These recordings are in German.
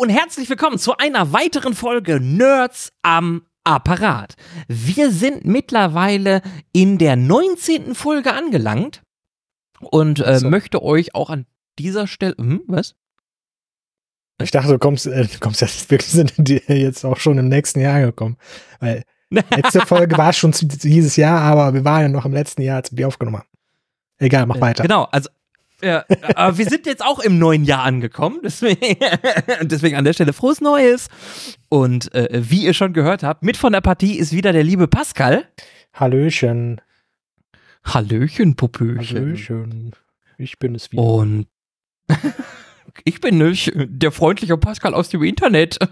und herzlich willkommen zu einer weiteren Folge Nerds am Apparat. Wir sind mittlerweile in der 19. Folge angelangt und äh, so. möchte euch auch an dieser Stelle. Hm, was? Ich dachte, du kommst, äh, du kommst jetzt wirklich sind jetzt auch schon im nächsten Jahr gekommen. Weil letzte Folge war schon dieses Jahr, aber wir waren ja noch im letzten Jahr, als wir die aufgenommen haben. Egal, mach äh, weiter. Genau, also ja, aber wir sind jetzt auch im neuen Jahr angekommen, deswegen, deswegen an der Stelle frohes Neues. Und äh, wie ihr schon gehört habt, mit von der Partie ist wieder der liebe Pascal. Hallöchen. Hallöchen, Popöchen. Hallöchen. Ich bin es wieder. Und ich bin nicht der freundliche Pascal aus dem Internet.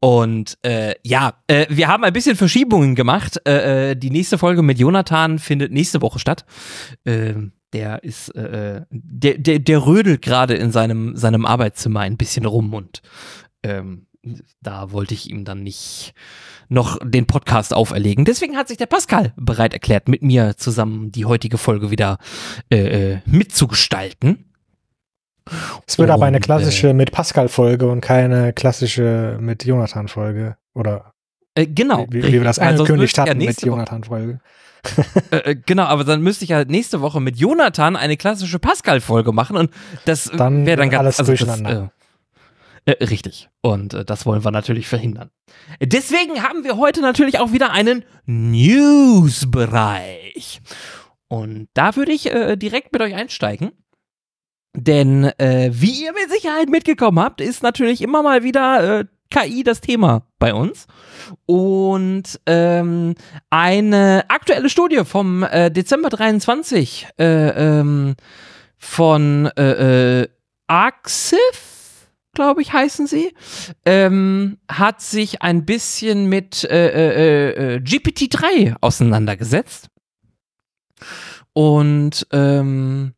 Und äh, ja, äh, wir haben ein bisschen Verschiebungen gemacht. Äh, äh die nächste Folge mit Jonathan findet nächste Woche statt. Ähm, der ist, äh, äh, der, der, der rödelt gerade in seinem, seinem Arbeitszimmer ein bisschen rum und ähm, da wollte ich ihm dann nicht noch den Podcast auferlegen. Deswegen hat sich der Pascal bereit erklärt, mit mir zusammen die heutige Folge wieder äh, mitzugestalten. Es wird und, aber eine klassische äh, mit Pascal-Folge und keine klassische mit Jonathan-Folge. Oder äh, genau. Wie, wie, wir das angekündigt hatten ja mit Jonathan-Folge. äh, äh, genau, aber dann müsste ich halt nächste Woche mit Jonathan eine klassische Pascal-Folge machen und das wäre dann ganz alles also durcheinander. Das, äh, äh, richtig. Und äh, das wollen wir natürlich verhindern. Deswegen haben wir heute natürlich auch wieder einen News-Bereich. Und da würde ich äh, direkt mit euch einsteigen. Denn äh, wie ihr mit Sicherheit mitgekommen habt, ist natürlich immer mal wieder äh, KI das Thema bei uns. Und ähm, eine aktuelle Studie vom äh, Dezember 23 äh, ähm, von äh, äh, Axif, glaube ich, heißen sie, ähm, hat sich ein bisschen mit äh, äh, äh, GPT-3 auseinandergesetzt. Und ähm,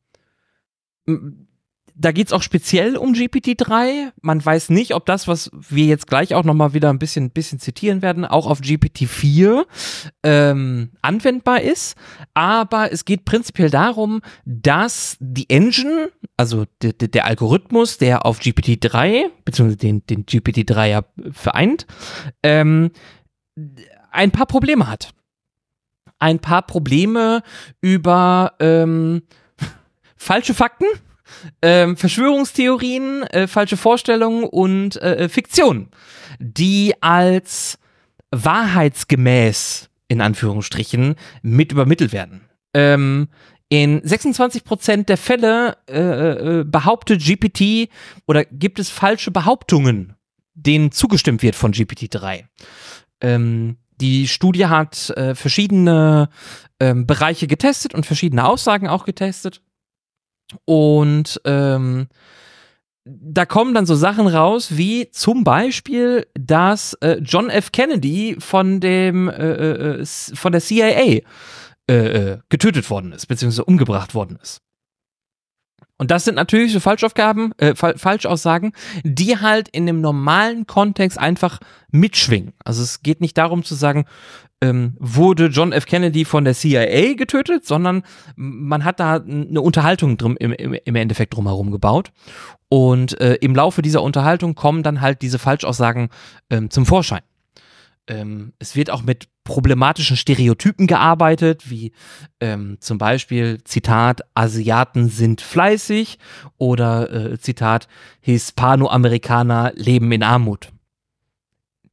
da geht es auch speziell um GPT-3. Man weiß nicht, ob das, was wir jetzt gleich auch nochmal wieder ein bisschen, bisschen zitieren werden, auch auf GPT-4 ähm, anwendbar ist. Aber es geht prinzipiell darum, dass die Engine, also der, Algorithmus, der auf GPT-3, beziehungsweise den, den GPT-3 ja vereint, ähm, ein paar Probleme hat. Ein paar Probleme über ähm, falsche Fakten ähm, Verschwörungstheorien, äh, falsche Vorstellungen und äh, äh, Fiktion, die als wahrheitsgemäß in Anführungsstrichen mit übermittelt werden. Ähm, in 26% der Fälle äh, äh, behauptet GPT oder gibt es falsche Behauptungen, denen zugestimmt wird von GPT-3. Ähm, die Studie hat äh, verschiedene ähm, Bereiche getestet und verschiedene Aussagen auch getestet. Und ähm, da kommen dann so Sachen raus, wie zum Beispiel, dass äh, John F. Kennedy von dem äh, äh, äh von der CIA äh, äh, getötet worden ist, beziehungsweise umgebracht worden ist. Und das sind natürlich so Falschaufgaben, äh, Falschaussagen, die halt in dem normalen Kontext einfach mitschwingen. Also es geht nicht darum zu sagen, ähm, wurde John F. Kennedy von der CIA getötet, sondern man hat da eine Unterhaltung drum, im, im Endeffekt drumherum gebaut. Und äh, im Laufe dieser Unterhaltung kommen dann halt diese Falschaussagen ähm, zum Vorschein. Ähm, es wird auch mit problematischen Stereotypen gearbeitet, wie ähm, zum Beispiel Zitat, Asiaten sind fleißig oder äh, Zitat, Hispanoamerikaner leben in Armut.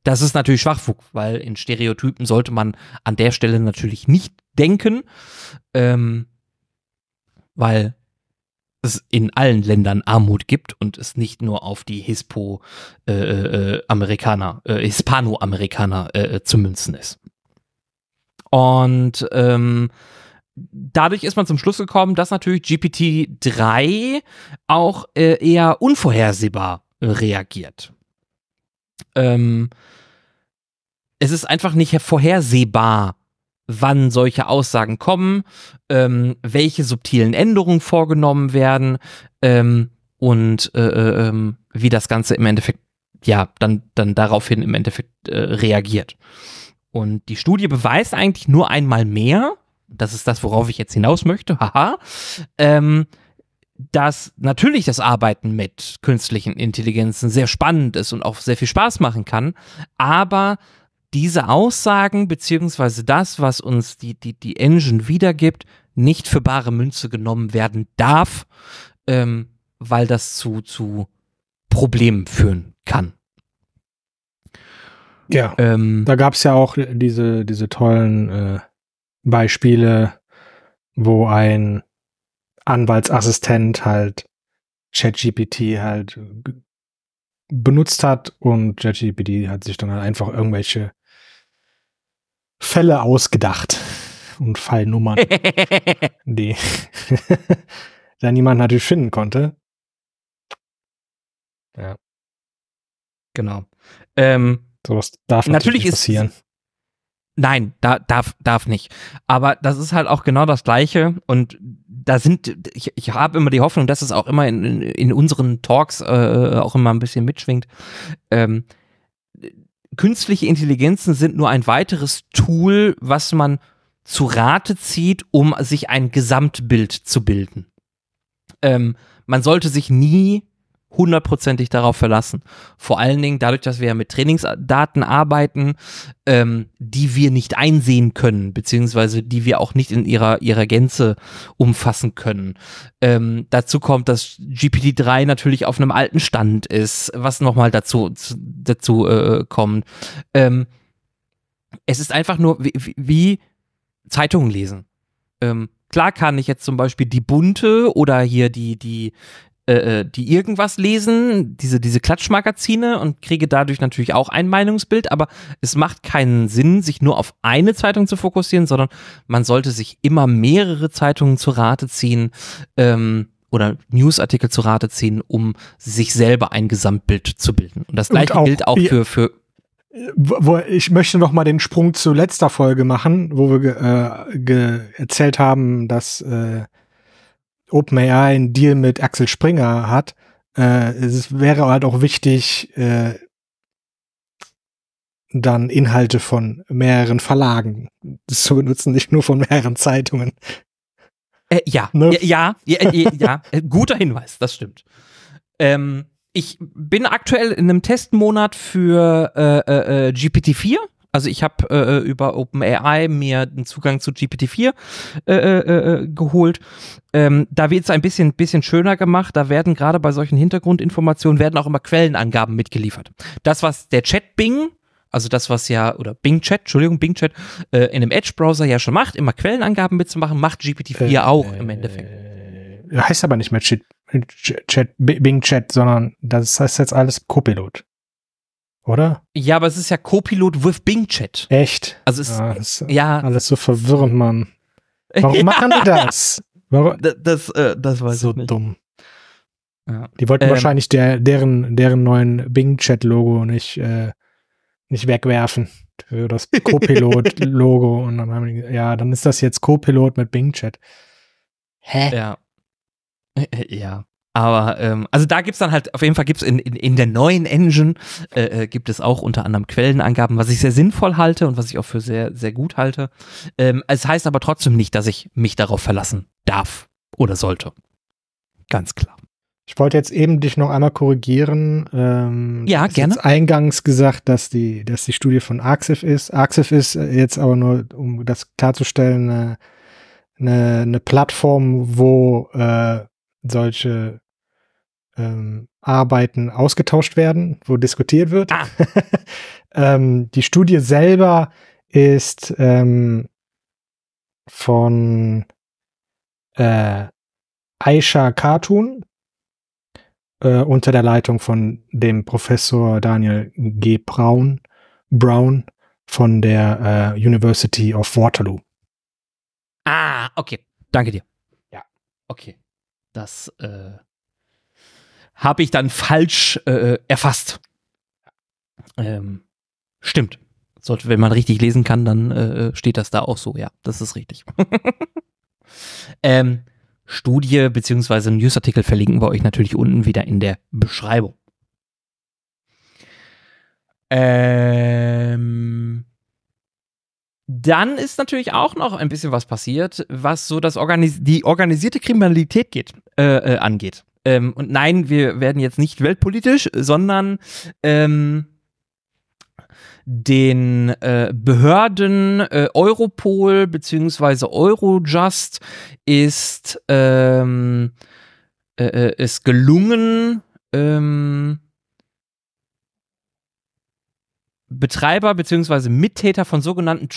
Das ist natürlich Schwachfug, weil in Stereotypen sollte man an der Stelle natürlich nicht denken, ähm, weil es in allen Ländern Armut gibt und es nicht nur auf die Hispo äh, äh, Amerikaner, äh, Hispanoamerikaner äh, zu münzen ist. Und ähm, dadurch ist man zum Schluss gekommen, dass natürlich GPT-3 auch äh, eher unvorhersehbar reagiert. Ähm, es ist einfach nicht vorhersehbar, wann solche Aussagen kommen, ähm, welche subtilen Änderungen vorgenommen werden ähm, und äh, äh, ähm, wie das Ganze im Endeffekt ja dann dann daraufhin im Endeffekt äh, reagiert. Und die Studie beweist eigentlich nur einmal mehr, das ist das, worauf ich jetzt hinaus möchte, haha, ähm, dass natürlich das Arbeiten mit künstlichen Intelligenzen sehr spannend ist und auch sehr viel Spaß machen kann, aber diese Aussagen beziehungsweise das, was uns die, die, die Engine wiedergibt, nicht für bare Münze genommen werden darf, ähm, weil das zu, zu Problemen führen kann. Ja, ähm, da gab es ja auch diese, diese tollen äh, Beispiele, wo ein Anwaltsassistent halt ChatGPT halt benutzt hat und ChatGPT hat sich dann halt einfach irgendwelche Fälle ausgedacht und Fallnummern, die da niemand natürlich finden konnte. Ja. Genau. Ähm, Sowas darf natürlich, natürlich passieren. Ist, nein, da, darf, darf nicht. Aber das ist halt auch genau das Gleiche und da sind, ich, ich habe immer die Hoffnung, dass es auch immer in, in, in unseren Talks äh, auch immer ein bisschen mitschwingt. Ähm, künstliche Intelligenzen sind nur ein weiteres Tool, was man zu Rate zieht, um sich ein Gesamtbild zu bilden. Ähm, man sollte sich nie hundertprozentig darauf verlassen. Vor allen Dingen dadurch, dass wir ja mit Trainingsdaten arbeiten, ähm, die wir nicht einsehen können, beziehungsweise die wir auch nicht in ihrer, ihrer Gänze umfassen können. Ähm, dazu kommt, dass GPT-3 natürlich auf einem alten Stand ist, was nochmal dazu, dazu äh, kommt. Ähm, es ist einfach nur wie, wie Zeitungen lesen. Ähm, klar kann ich jetzt zum Beispiel die bunte oder hier die, die, äh, äh, die irgendwas lesen, diese, diese Klatschmagazine und kriege dadurch natürlich auch ein Meinungsbild, aber es macht keinen Sinn, sich nur auf eine Zeitung zu fokussieren, sondern man sollte sich immer mehrere Zeitungen zu Rate ziehen ähm, oder Newsartikel zu Rate ziehen, um sich selber ein Gesamtbild zu bilden. Und das gleiche und auch, gilt auch für, für wo, ich möchte noch mal den Sprung zu letzter Folge machen, wo wir äh, erzählt haben, dass äh, OpenAI einen Deal mit Axel Springer hat, äh, es wäre halt auch wichtig, äh, dann Inhalte von mehreren Verlagen zu benutzen, nicht nur von mehreren Zeitungen. Äh, ja, ne? ja, ja, ja, ja, äh, guter Hinweis, das stimmt. Ähm, ich bin aktuell in einem Testmonat für äh, äh, äh GPT-4 also ich habe äh, über OpenAI mir den Zugang zu GPT-4 äh, äh, äh, geholt. Ähm, da wird es ein bisschen, bisschen schöner gemacht. Da werden gerade bei solchen Hintergrundinformationen werden auch immer Quellenangaben mitgeliefert. Das, was der Chat Bing also das, was ja, oder Bing Chat, Entschuldigung, Bing Chat, äh, in einem Edge-Browser ja schon macht, immer Quellenangaben mitzumachen, macht GPT-4 äh, auch im Endeffekt. Äh, heißt aber nicht mehr Chat, Chat, Bing Chat, sondern das heißt jetzt alles Copilot oder? Ja, aber es ist ja Copilot with Bing Chat. Echt? Also es ja, ist ja alles so verwirrend, Mann. Warum machen die das? Warum? Das, das, äh, das war so dumm. Ja. Die wollten ähm, wahrscheinlich der, deren, deren neuen Bing Chat Logo nicht, äh, nicht wegwerfen für das Copilot Logo und dann haben die, ja, dann ist das jetzt Copilot mit Bing Chat. Hä? Ja. Ja. Aber ähm, also da gibt's dann halt, auf jeden Fall gibt's in, in, in der neuen Engine, äh, äh, gibt es auch unter anderem Quellenangaben, was ich sehr sinnvoll halte und was ich auch für sehr, sehr gut halte. Ähm, es heißt aber trotzdem nicht, dass ich mich darauf verlassen darf oder sollte. Ganz klar. Ich wollte jetzt eben dich noch einmal korrigieren. Ähm, ja, gerne. Jetzt eingangs gesagt, dass die, dass die Studie von Arxif ist. Arxif ist jetzt aber nur, um das klarzustellen, eine, eine, eine Plattform, wo äh, solche ähm, Arbeiten ausgetauscht werden, wo diskutiert wird. Ah. ähm, die Studie selber ist ähm, von äh, Aisha Khatun äh, unter der Leitung von dem Professor Daniel G. Brown, Brown von der äh, University of Waterloo. Ah, okay. Danke dir. Ja. Okay. Das äh, habe ich dann falsch äh, erfasst. Ähm, stimmt. Sollte, wenn man richtig lesen kann, dann äh, steht das da auch so. Ja, das ist richtig. ähm, Studie beziehungsweise Newsartikel verlinken wir euch natürlich unten wieder in der Beschreibung. Ähm, dann ist natürlich auch noch ein bisschen was passiert, was so das Organis die organisierte Kriminalität geht, äh, äh, angeht. Ähm, und nein, wir werden jetzt nicht weltpolitisch, sondern ähm, den äh, Behörden äh, Europol beziehungsweise Eurojust ist ähm, äh, äh gelungen, ähm, Betreiber beziehungsweise Mittäter von sogenannten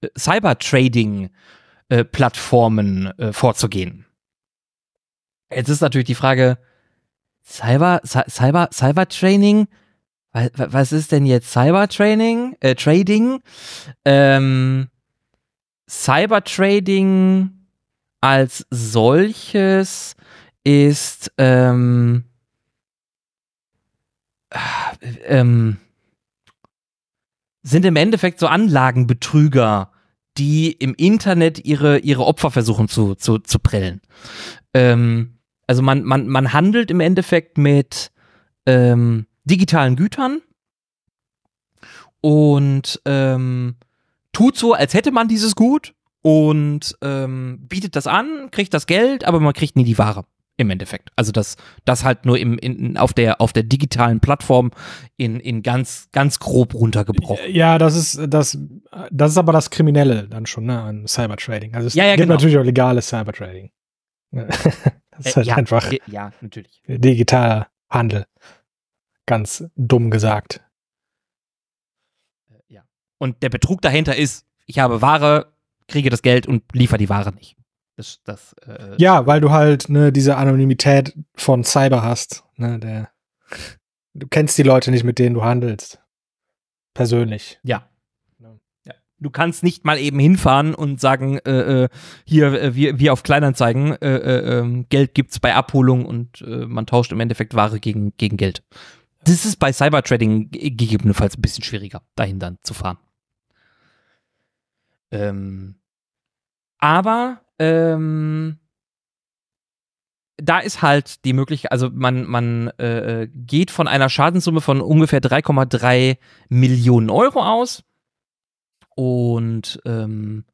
äh, Cyber-Trading-Plattformen äh, vorzugehen. Jetzt ist natürlich die Frage, Cyber, Cyber, Cyber-Training, was ist denn jetzt Cyber-Training, äh, Trading? Ähm, Cyber-Trading als solches ist, ähm, äh, ähm, sind im Endeffekt so Anlagenbetrüger, die im Internet ihre, ihre Opfer versuchen zu, zu, zu prellen. Ähm, also man, man, man handelt im Endeffekt mit ähm, digitalen Gütern und ähm, tut so, als hätte man dieses Gut und ähm, bietet das an, kriegt das Geld, aber man kriegt nie die Ware im Endeffekt. Also das, das halt nur im, in, auf, der, auf der digitalen Plattform in, in ganz, ganz grob runtergebrochen. Ja, das ist, das, das ist aber das Kriminelle dann schon, ne, an Cybertrading. Also es ja, ja, gibt genau. natürlich auch legales Cybertrading. das ist halt äh, ja, einfach ja, natürlich. digitaler Handel. Ganz dumm gesagt. Äh, ja. Und der Betrug dahinter ist, ich habe Ware, kriege das Geld und liefere die Ware nicht. Das, das, äh, ja, weil du halt ne, diese Anonymität von Cyber hast. Ne, der, du kennst die Leute nicht, mit denen du handelst. Persönlich. Ja. Du kannst nicht mal eben hinfahren und sagen, äh, äh hier, äh, wie, wie auf Kleinanzeigen, äh, äh, ähm, Geld gibt's bei Abholung und man tauscht im Endeffekt Ware gegen, gegen Geld. Das ist bei Cybertrading gegebenenfalls ein bisschen schwieriger, dahin dann zu fahren. Ähm, aber ähm, da ist halt die Möglichkeit, also man, man äh, geht von einer Schadenssumme von ungefähr 3,3 Millionen Euro aus. Und ähm,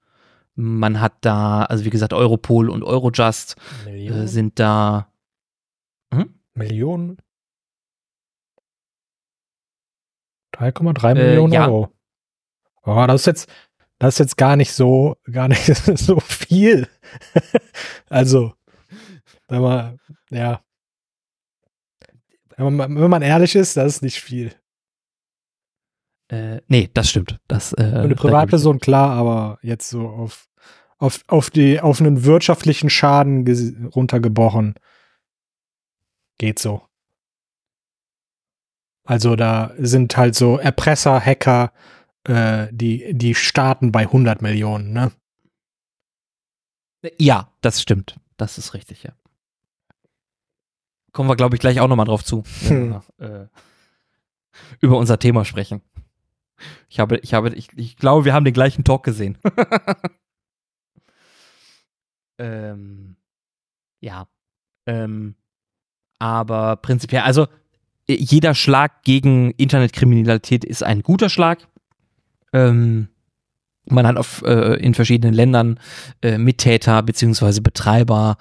man hat da, also wie gesagt, Europol und Eurojust äh, sind da. Hm? Millionen? 3,3 äh, Millionen ja. Euro. Oh, das ist jetzt, das ist jetzt gar nicht so, gar nicht so viel. also, wenn man, ja. Wenn man, wenn man ehrlich ist, das ist nicht viel. Äh, nee, das stimmt. Das, äh, Für eine Privatperson klar, aber jetzt so auf, auf, auf, die, auf einen wirtschaftlichen Schaden runtergebrochen, geht so. Also da sind halt so Erpresser, Hacker, äh, die, die starten bei 100 Millionen, ne? Ja, das stimmt. Das ist richtig, ja. Kommen wir, glaube ich, gleich auch nochmal drauf zu, hm. wir äh, über unser Thema sprechen. Ich habe, ich habe, ich, ich glaube, wir haben den gleichen Talk gesehen. ähm, ja. Ähm, aber prinzipiell, also jeder Schlag gegen Internetkriminalität ist ein guter Schlag. Ähm, man hat auf, äh, in verschiedenen Ländern äh, Mittäter beziehungsweise Betreiber.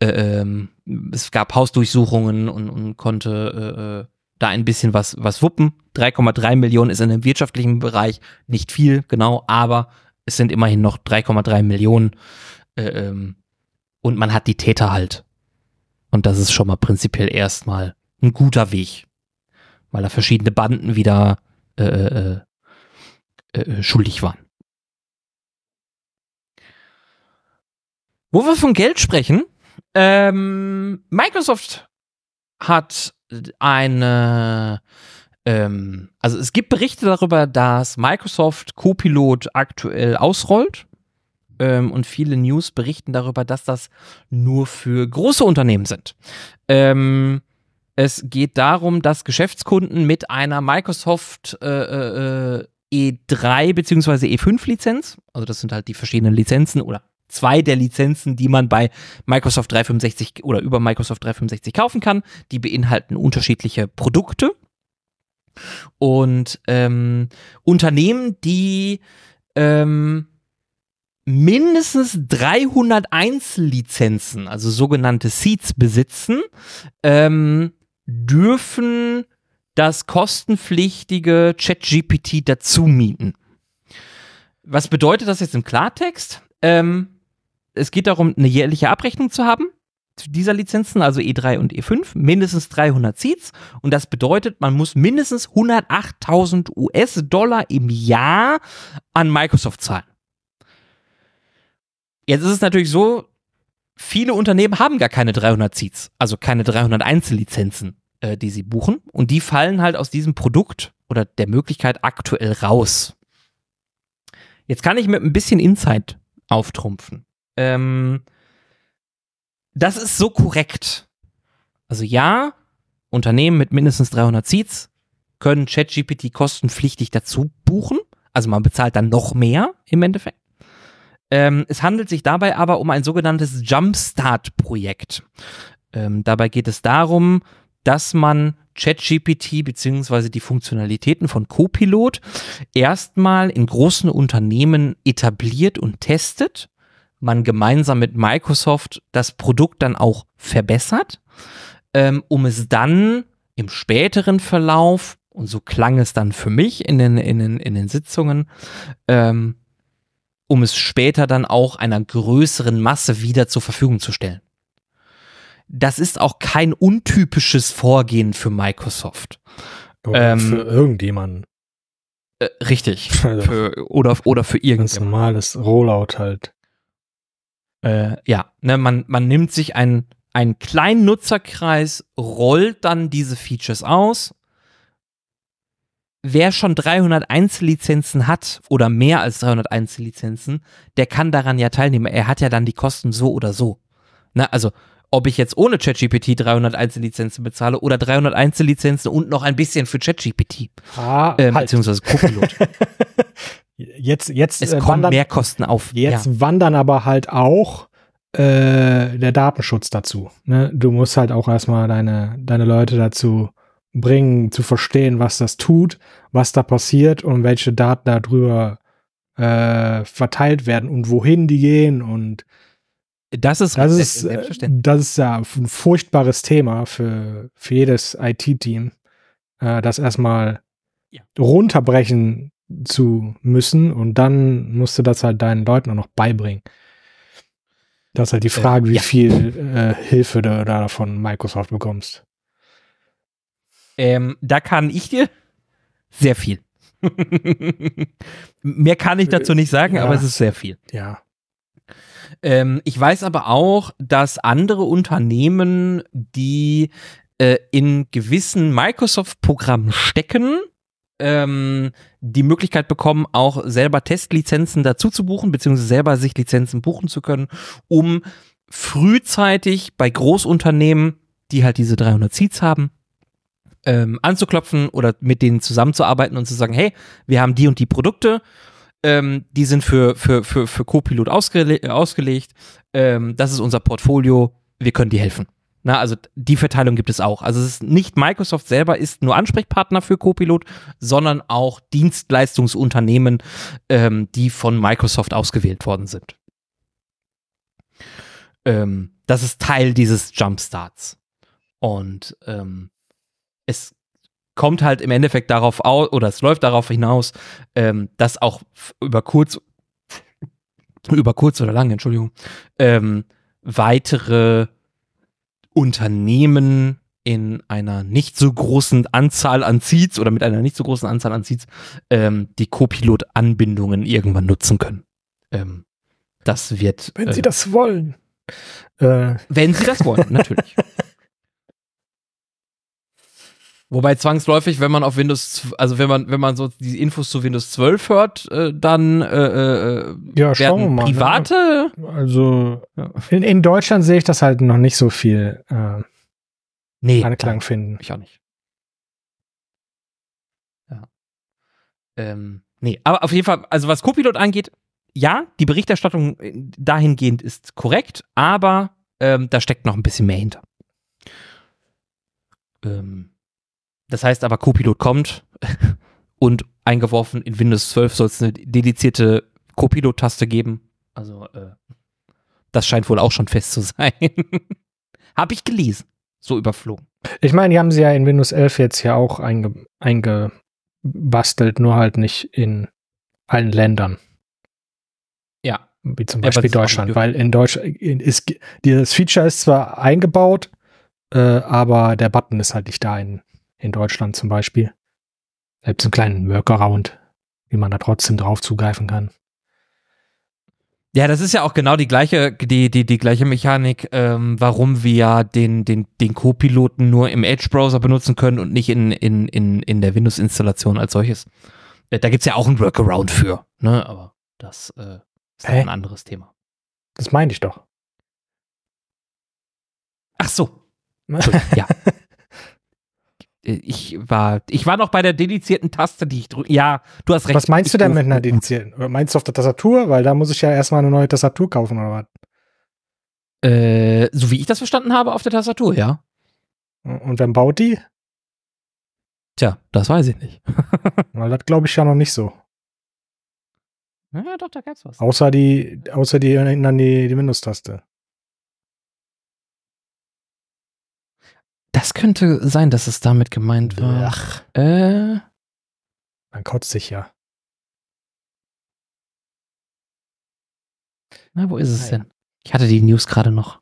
Äh, ähm, es gab Hausdurchsuchungen und, und konnte äh, äh da ein bisschen was, was wuppen. 3,3 Millionen ist in dem wirtschaftlichen Bereich nicht viel, genau, aber es sind immerhin noch 3,3 Millionen. Äh, ähm, und man hat die Täter halt. Und das ist schon mal prinzipiell erstmal ein guter Weg. Weil da verschiedene Banden wieder äh, äh, äh, schuldig waren. Wo wir von Geld sprechen, ähm, Microsoft hat eine, ähm, also es gibt Berichte darüber, dass Microsoft Copilot aktuell ausrollt. Ähm, und viele News berichten darüber, dass das nur für große Unternehmen sind. Ähm, es geht darum, dass Geschäftskunden mit einer Microsoft äh, äh, E3 bzw. E5 Lizenz, also das sind halt die verschiedenen Lizenzen oder zwei der Lizenzen, die man bei Microsoft 365 oder über Microsoft 365 kaufen kann. Die beinhalten unterschiedliche Produkte. Und ähm, Unternehmen, die ähm, mindestens 300 Einzellizenzen, also sogenannte Seats besitzen, ähm, dürfen das kostenpflichtige ChatGPT dazu mieten. Was bedeutet das jetzt im Klartext? Ähm, es geht darum, eine jährliche Abrechnung zu haben dieser Lizenzen, also E3 und E5, mindestens 300 Seats. Und das bedeutet, man muss mindestens 108.000 US-Dollar im Jahr an Microsoft zahlen. Jetzt ist es natürlich so, viele Unternehmen haben gar keine 300 Seats, also keine 300 Einzellizenzen, äh, die sie buchen. Und die fallen halt aus diesem Produkt oder der Möglichkeit aktuell raus. Jetzt kann ich mit ein bisschen Insight auftrumpfen. Ähm, das ist so korrekt. Also ja, Unternehmen mit mindestens 300 Seats können ChatGPT kostenpflichtig dazu buchen. Also man bezahlt dann noch mehr im Endeffekt. Ähm, es handelt sich dabei aber um ein sogenanntes Jumpstart-Projekt. Ähm, dabei geht es darum, dass man ChatGPT beziehungsweise die Funktionalitäten von Copilot erstmal in großen Unternehmen etabliert und testet. Man gemeinsam mit Microsoft das Produkt dann auch verbessert, ähm, um es dann im späteren Verlauf, und so klang es dann für mich in den, in den, in den Sitzungen, ähm, um es später dann auch einer größeren Masse wieder zur Verfügung zu stellen. Das ist auch kein untypisches Vorgehen für Microsoft. Oder ähm, für irgendjemanden. Äh, richtig. Also für, oder, oder für irgendjemanden. Ganz normales Rollout halt. Äh, ja, ne, man, man nimmt sich einen, einen kleinen Nutzerkreis, rollt dann diese Features aus wer schon 300 Einzellizenzen hat oder mehr als 300 Einzellizenzen, der kann daran ja teilnehmen. Er hat ja dann die Kosten so oder so. Na, also, ob ich jetzt ohne ChatGPT 300 Einzellizenzen bezahle oder 300 Einzellizenzen und noch ein bisschen für ChatGPT. Ah, äh, halt. Beziehungsweise Copilot. jetzt, jetzt es äh, kommen wandern, mehr Kosten auf. Jetzt ja. wandern aber halt auch äh, der Datenschutz dazu. Ne? Du musst halt auch erstmal deine, deine Leute dazu bringen, zu verstehen, was das tut, was da passiert und welche Daten darüber äh, verteilt werden und wohin die gehen und das ist das ist, das ist ja ein furchtbares Thema für, für jedes IT-Team, äh, das erstmal ja. runterbrechen zu müssen und dann musst du das halt deinen Leuten auch noch beibringen. Das ist halt die äh, Frage, äh, wie ja. viel äh, Hilfe du da davon Microsoft bekommst. Ähm, da kann ich dir sehr viel. Mehr kann ich dazu nicht sagen, ja. aber es ist sehr viel. Ja. Ähm, ich weiß aber auch, dass andere Unternehmen, die äh, in gewissen Microsoft-Programmen stecken, ähm, die Möglichkeit bekommen, auch selber Testlizenzen dazu zu buchen, beziehungsweise selber sich Lizenzen buchen zu können, um frühzeitig bei Großunternehmen, die halt diese 300 Seats haben, ähm, anzuklopfen oder mit denen zusammenzuarbeiten und zu sagen, hey, wir haben die und die Produkte, ähm, die sind für, für, für, für Copilot ausgele ausgelegt, ähm, das ist unser Portfolio, wir können dir helfen. Na, also die Verteilung gibt es auch. Also es ist nicht Microsoft selber ist nur Ansprechpartner für Copilot, sondern auch Dienstleistungsunternehmen, ähm, die von Microsoft ausgewählt worden sind. Ähm, das ist Teil dieses Jumpstarts. Und ähm, es kommt halt im Endeffekt darauf aus, oder es läuft darauf hinaus, ähm, dass auch über kurz, über kurz oder lang, Entschuldigung, ähm, weitere Unternehmen in einer nicht so großen Anzahl an Seeds oder mit einer nicht so großen Anzahl an Seeds ähm, die Copilot-Anbindungen irgendwann nutzen können. Ähm, das wird. Wenn äh, sie das wollen. Äh. Wenn sie das wollen, natürlich. Wobei zwangsläufig, wenn man auf Windows, also wenn man, wenn man so die Infos zu Windows 12 hört, äh, dann äh, äh, ja, werden mal, ne? private. Ne? Also ja. in, in Deutschland sehe ich das halt noch nicht so viel äh, nee, Anklang finden. Ich auch nicht. Ja. Ähm, nee, aber auf jeden Fall, also was Copilot angeht, ja, die Berichterstattung dahingehend ist korrekt, aber ähm, da steckt noch ein bisschen mehr hinter. Ähm, das heißt aber, Copilot kommt und eingeworfen. In Windows 12 soll es eine dedizierte Copilot-Taste geben. Also, äh, das scheint wohl auch schon fest zu sein. Habe ich gelesen. So überflogen. Ich meine, die haben sie ja in Windows 11 jetzt ja auch einge eingebastelt, nur halt nicht in allen Ländern. Ja. Wie zum Beispiel ja, Deutschland, weil in Deutschland ist dieses Feature ist zwar eingebaut, äh, aber der Button ist halt nicht da in, in Deutschland zum Beispiel. Selbst einen kleinen Workaround, wie man da trotzdem drauf zugreifen kann. Ja, das ist ja auch genau die gleiche, die, die, die gleiche Mechanik, ähm, warum wir den, den, den Co-Piloten nur im Edge-Browser benutzen können und nicht in, in, in, in der Windows-Installation als solches. Äh, da gibt's ja auch ein Workaround für, ne? Aber das äh, ist ein anderes Thema. Das meine ich doch. Ach so. ja. Äh, ich war, ich war noch bei der dedizierten Taste, die ich drücke. Ja, du hast recht. Was meinst du denn mit einer dedizierten? Oder meinst du auf der Tastatur? Weil da muss ich ja erstmal eine neue Tastatur kaufen oder was? Äh, so wie ich das verstanden habe, auf der Tastatur, ja. Und wer baut die? Tja, das weiß ich nicht. Weil das glaube ich ja noch nicht so. Ja, doch, da gab's was. Außer die, außer die, die, die Windows-Taste. Das könnte sein, dass es damit gemeint war. Ach. Äh. Man kotzt sich ja. Na, wo ist es Nein. denn? Ich hatte die News gerade noch.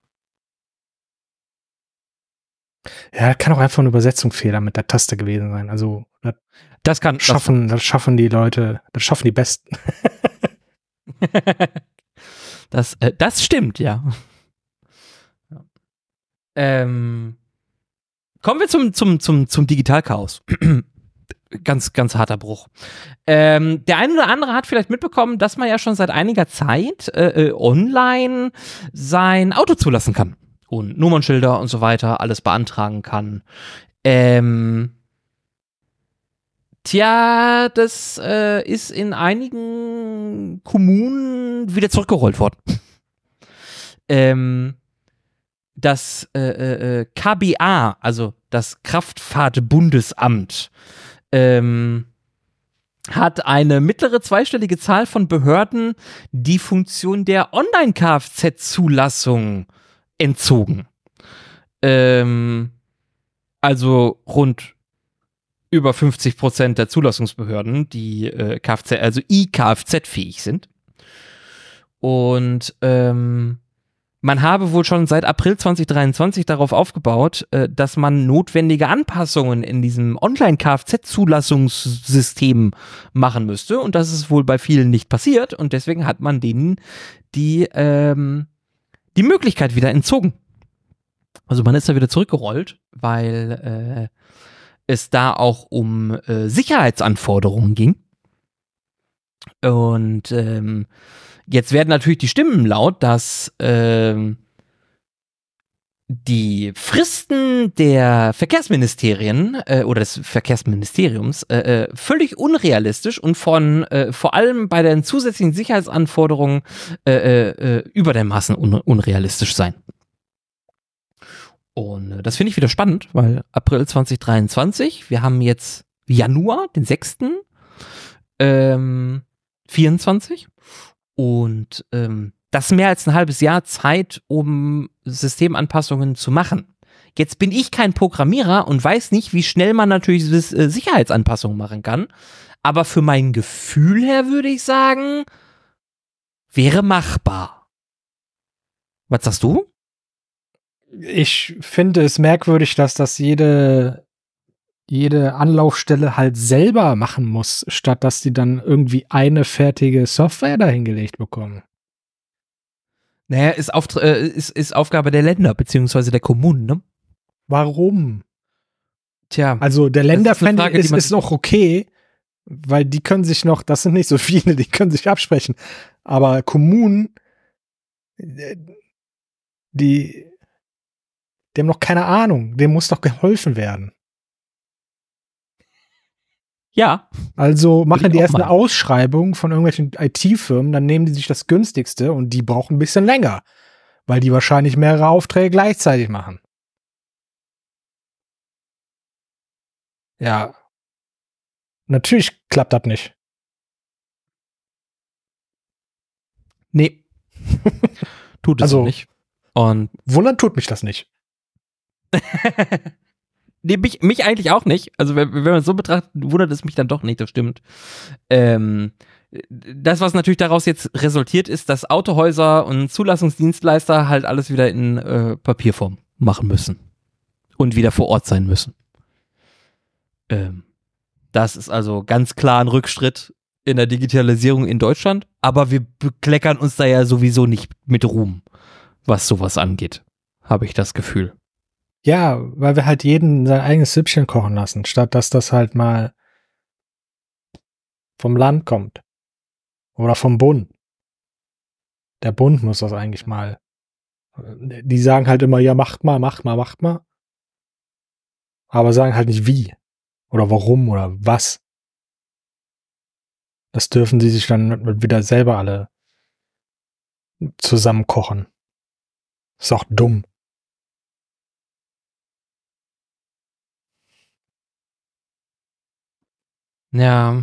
Ja, kann auch einfach ein Übersetzungsfehler mit der Taste gewesen sein. Also das, das kann schaffen, das, das schaffen die Leute, das schaffen die Besten. das, äh, das stimmt, ja. Ähm, Kommen wir zum, zum, zum, zum Digitalchaos. ganz, ganz harter Bruch. Ähm, der eine oder andere hat vielleicht mitbekommen, dass man ja schon seit einiger Zeit äh, äh, online sein Auto zulassen kann. Und Nummernschilder und so weiter, alles beantragen kann. Ähm, tja, das äh, ist in einigen Kommunen wieder zurückgerollt worden. ähm, das äh, äh, äh KBA, also das Kraftfahrtbundesamt, ähm, hat eine mittlere zweistellige Zahl von Behörden die Funktion der Online-Kfz-Zulassung entzogen. Ähm, also rund über 50 Prozent der Zulassungsbehörden, die äh, Kfz, also I-Kfz-fähig sind. Und ähm, man habe wohl schon seit April 2023 darauf aufgebaut, äh, dass man notwendige Anpassungen in diesem Online-Kfz-Zulassungssystem machen müsste und das ist wohl bei vielen nicht passiert und deswegen hat man denen die, ähm, die Möglichkeit wieder entzogen. Also man ist da wieder zurückgerollt, weil äh, es da auch um äh, Sicherheitsanforderungen ging. Und ähm, Jetzt werden natürlich die Stimmen laut, dass ähm, die Fristen der Verkehrsministerien äh, oder des Verkehrsministeriums äh, äh, völlig unrealistisch und von äh, vor allem bei den zusätzlichen Sicherheitsanforderungen äh, äh, äh über der Maßen un unrealistisch sein. Und äh, das finde ich wieder spannend, weil April 2023, wir haben jetzt Januar, den 6. Ähm, 24 und ähm, das ist mehr als ein halbes Jahr Zeit, um Systemanpassungen zu machen. Jetzt bin ich kein Programmierer und weiß nicht, wie schnell man natürlich äh, Sicherheitsanpassungen machen kann. Aber für mein Gefühl her würde ich sagen, wäre machbar. Was sagst du? Ich finde es merkwürdig, dass das jede jede Anlaufstelle halt selber machen muss, statt dass die dann irgendwie eine fertige Software dahingelegt bekommen. Naja, ist, auf, äh, ist, ist Aufgabe der Länder beziehungsweise der Kommunen, ne? Warum? Tja. Also der Länderfan ist, ist, ist noch okay, weil die können sich noch, das sind nicht so viele, die können sich absprechen. Aber Kommunen, äh, die, die haben noch keine Ahnung, dem muss doch geholfen werden. Ja. Also machen die erst mal. eine Ausschreibung von irgendwelchen IT-Firmen, dann nehmen die sich das günstigste und die brauchen ein bisschen länger, weil die wahrscheinlich mehrere Aufträge gleichzeitig machen. Ja. Natürlich klappt das nicht. Nee. tut es Also- nicht. Und Wundern tut mich das nicht. nee, mich, mich eigentlich auch nicht. Also wenn, wenn man es so betrachtet, wundert es mich dann doch nicht, das stimmt. Ähm, das, was natürlich daraus jetzt resultiert, ist, dass Autohäuser und Zulassungsdienstleister halt alles wieder in äh, Papierform machen müssen. Und wieder vor Ort sein müssen. Ähm, das ist also ganz klar ein Rückschritt in der Digitalisierung in Deutschland, aber wir bekleckern uns da ja sowieso nicht mit Ruhm, was sowas angeht, habe ich das Gefühl. Ja, weil wir halt jeden sein eigenes Süppchen kochen lassen, statt dass das halt mal vom Land kommt. Oder vom Bund. Der Bund muss das eigentlich mal. Die sagen halt immer, ja, macht mal, macht mal, macht mal. Aber sagen halt nicht wie. Oder warum oder was. Das dürfen sie sich dann wieder selber alle zusammen kochen. Ist auch dumm. Ja,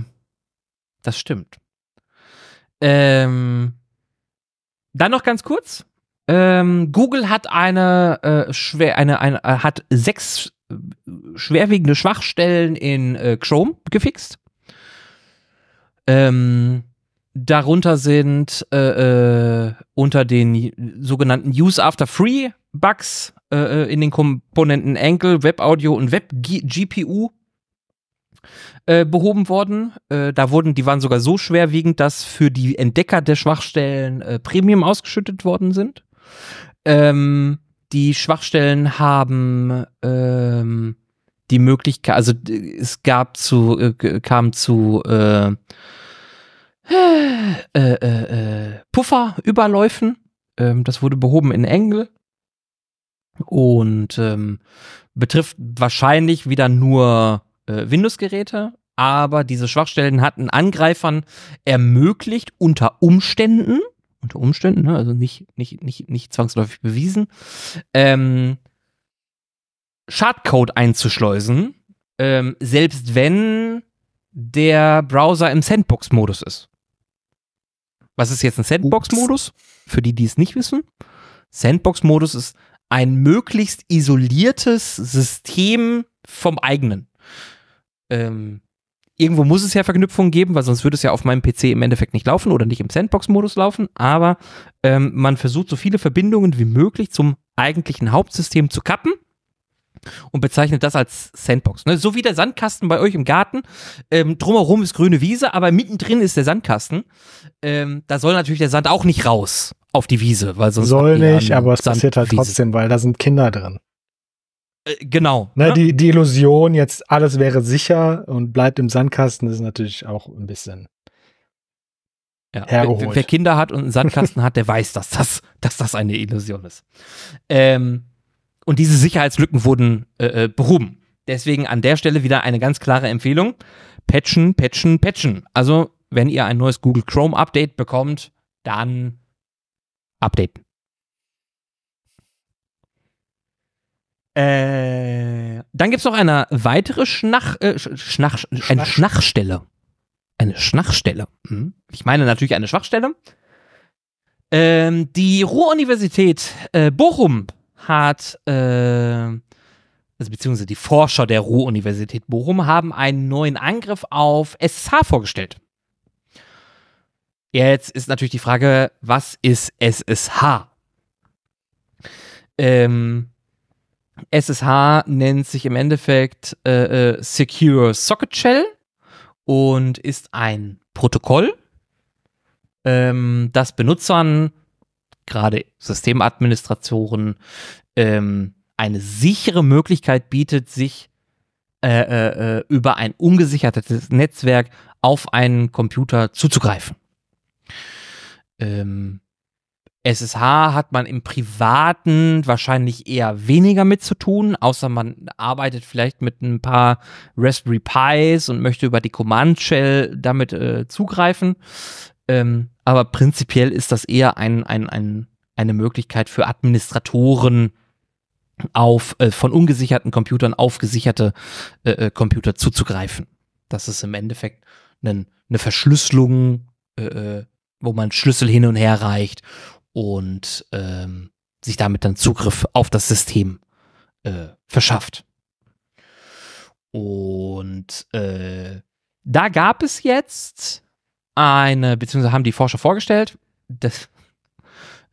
das stimmt. Ähm, dann noch ganz kurz. Ähm, Google hat eine, äh, schwer, eine, eine äh, hat sechs äh, schwerwiegende Schwachstellen in äh, Chrome gefixt. Ähm, darunter sind äh, unter den sogenannten Use After Free Bugs in den Komponenten Ankle, Web Audio und Web GPU äh, behoben worden. Äh, da wurden, die waren sogar so schwerwiegend, dass für die Entdecker der Schwachstellen äh, Premium ausgeschüttet worden sind. Ähm, die Schwachstellen haben ähm, die Möglichkeit, also d- es gab zu, äh, kam zu äh, äh, äh, äh, Pufferüberläufen. Ähm, das wurde behoben in Engel und ähm, betrifft wahrscheinlich wieder nur äh, Windows-Geräte, aber diese Schwachstellen hatten Angreifern ermöglicht, unter Umständen, unter Umständen, ne, also nicht, nicht, nicht, nicht zwangsläufig bewiesen, ähm, Schadcode einzuschleusen, ähm, selbst wenn der Browser im Sandbox-Modus ist. Was ist jetzt ein Sandbox-Modus? Für die, die es nicht wissen. Sandbox-Modus ist ein möglichst isoliertes System vom eigenen. Ähm, irgendwo muss es ja Verknüpfungen geben, weil sonst würde es ja auf meinem PC im Endeffekt nicht laufen oder nicht im Sandbox-Modus laufen. Aber ähm, man versucht so viele Verbindungen wie möglich zum eigentlichen Hauptsystem zu kappen und bezeichnet das als Sandbox. Ne? So wie der Sandkasten bei euch im Garten. Ähm, drumherum ist grüne Wiese, aber mittendrin ist der Sandkasten. Ähm, da soll natürlich der Sand auch nicht raus auf die Wiese, weil sonst Soll nicht, aber es passiert halt trotzdem, weil da sind Kinder drin. Äh, genau. Ne, ne? die, die Illusion, jetzt alles wäre sicher und bleibt im Sandkasten, ist natürlich auch ein bisschen. Ja, hergeholt. Wer, wer Kinder hat und einen Sandkasten hat, der weiß, dass das, dass das eine Illusion ist. Ähm, und diese Sicherheitslücken wurden äh, äh, behoben. Deswegen an der Stelle wieder eine ganz klare Empfehlung. Patchen, patchen, patchen. Also, wenn ihr ein neues Google Chrome Update bekommt, dann updaten. Äh, dann gibt es noch eine weitere Schnach, äh, Sch- Schnach, eine Schnach- Schnachstelle. Eine Schnachstelle. Hm. Ich meine natürlich eine Schwachstelle. Ähm, die Ruhr-Universität äh, Bochum hat, äh, also beziehungsweise die Forscher der Ruhr-Universität Bochum haben einen neuen Angriff auf SSH vorgestellt. Jetzt ist natürlich die Frage, was ist SSH? Ähm, SSH nennt sich im Endeffekt äh, äh, Secure Socket Shell und ist ein Protokoll, ähm, das Benutzern, gerade Systemadministratoren, ähm, eine sichere Möglichkeit bietet, sich äh, äh, äh, über ein ungesichertes Netzwerk auf einen Computer zuzugreifen. Ähm, SSH hat man im Privaten wahrscheinlich eher weniger mit zu tun, außer man arbeitet vielleicht mit ein paar Raspberry Pis und möchte über die Command Shell damit äh, zugreifen. Ähm, aber prinzipiell ist das eher ein, ein, ein, eine Möglichkeit für Administratoren, auf äh, von ungesicherten Computern auf gesicherte äh, äh, Computer zuzugreifen. Das ist im Endeffekt eine, Verschlüsselung, äh, äh, wo man Schlüssel hin und her reicht und ähm, sich damit dann Zugriff auf das System äh, verschafft. Und äh, da gab es jetzt eine, beziehungsweise haben die Forscher vorgestellt, das,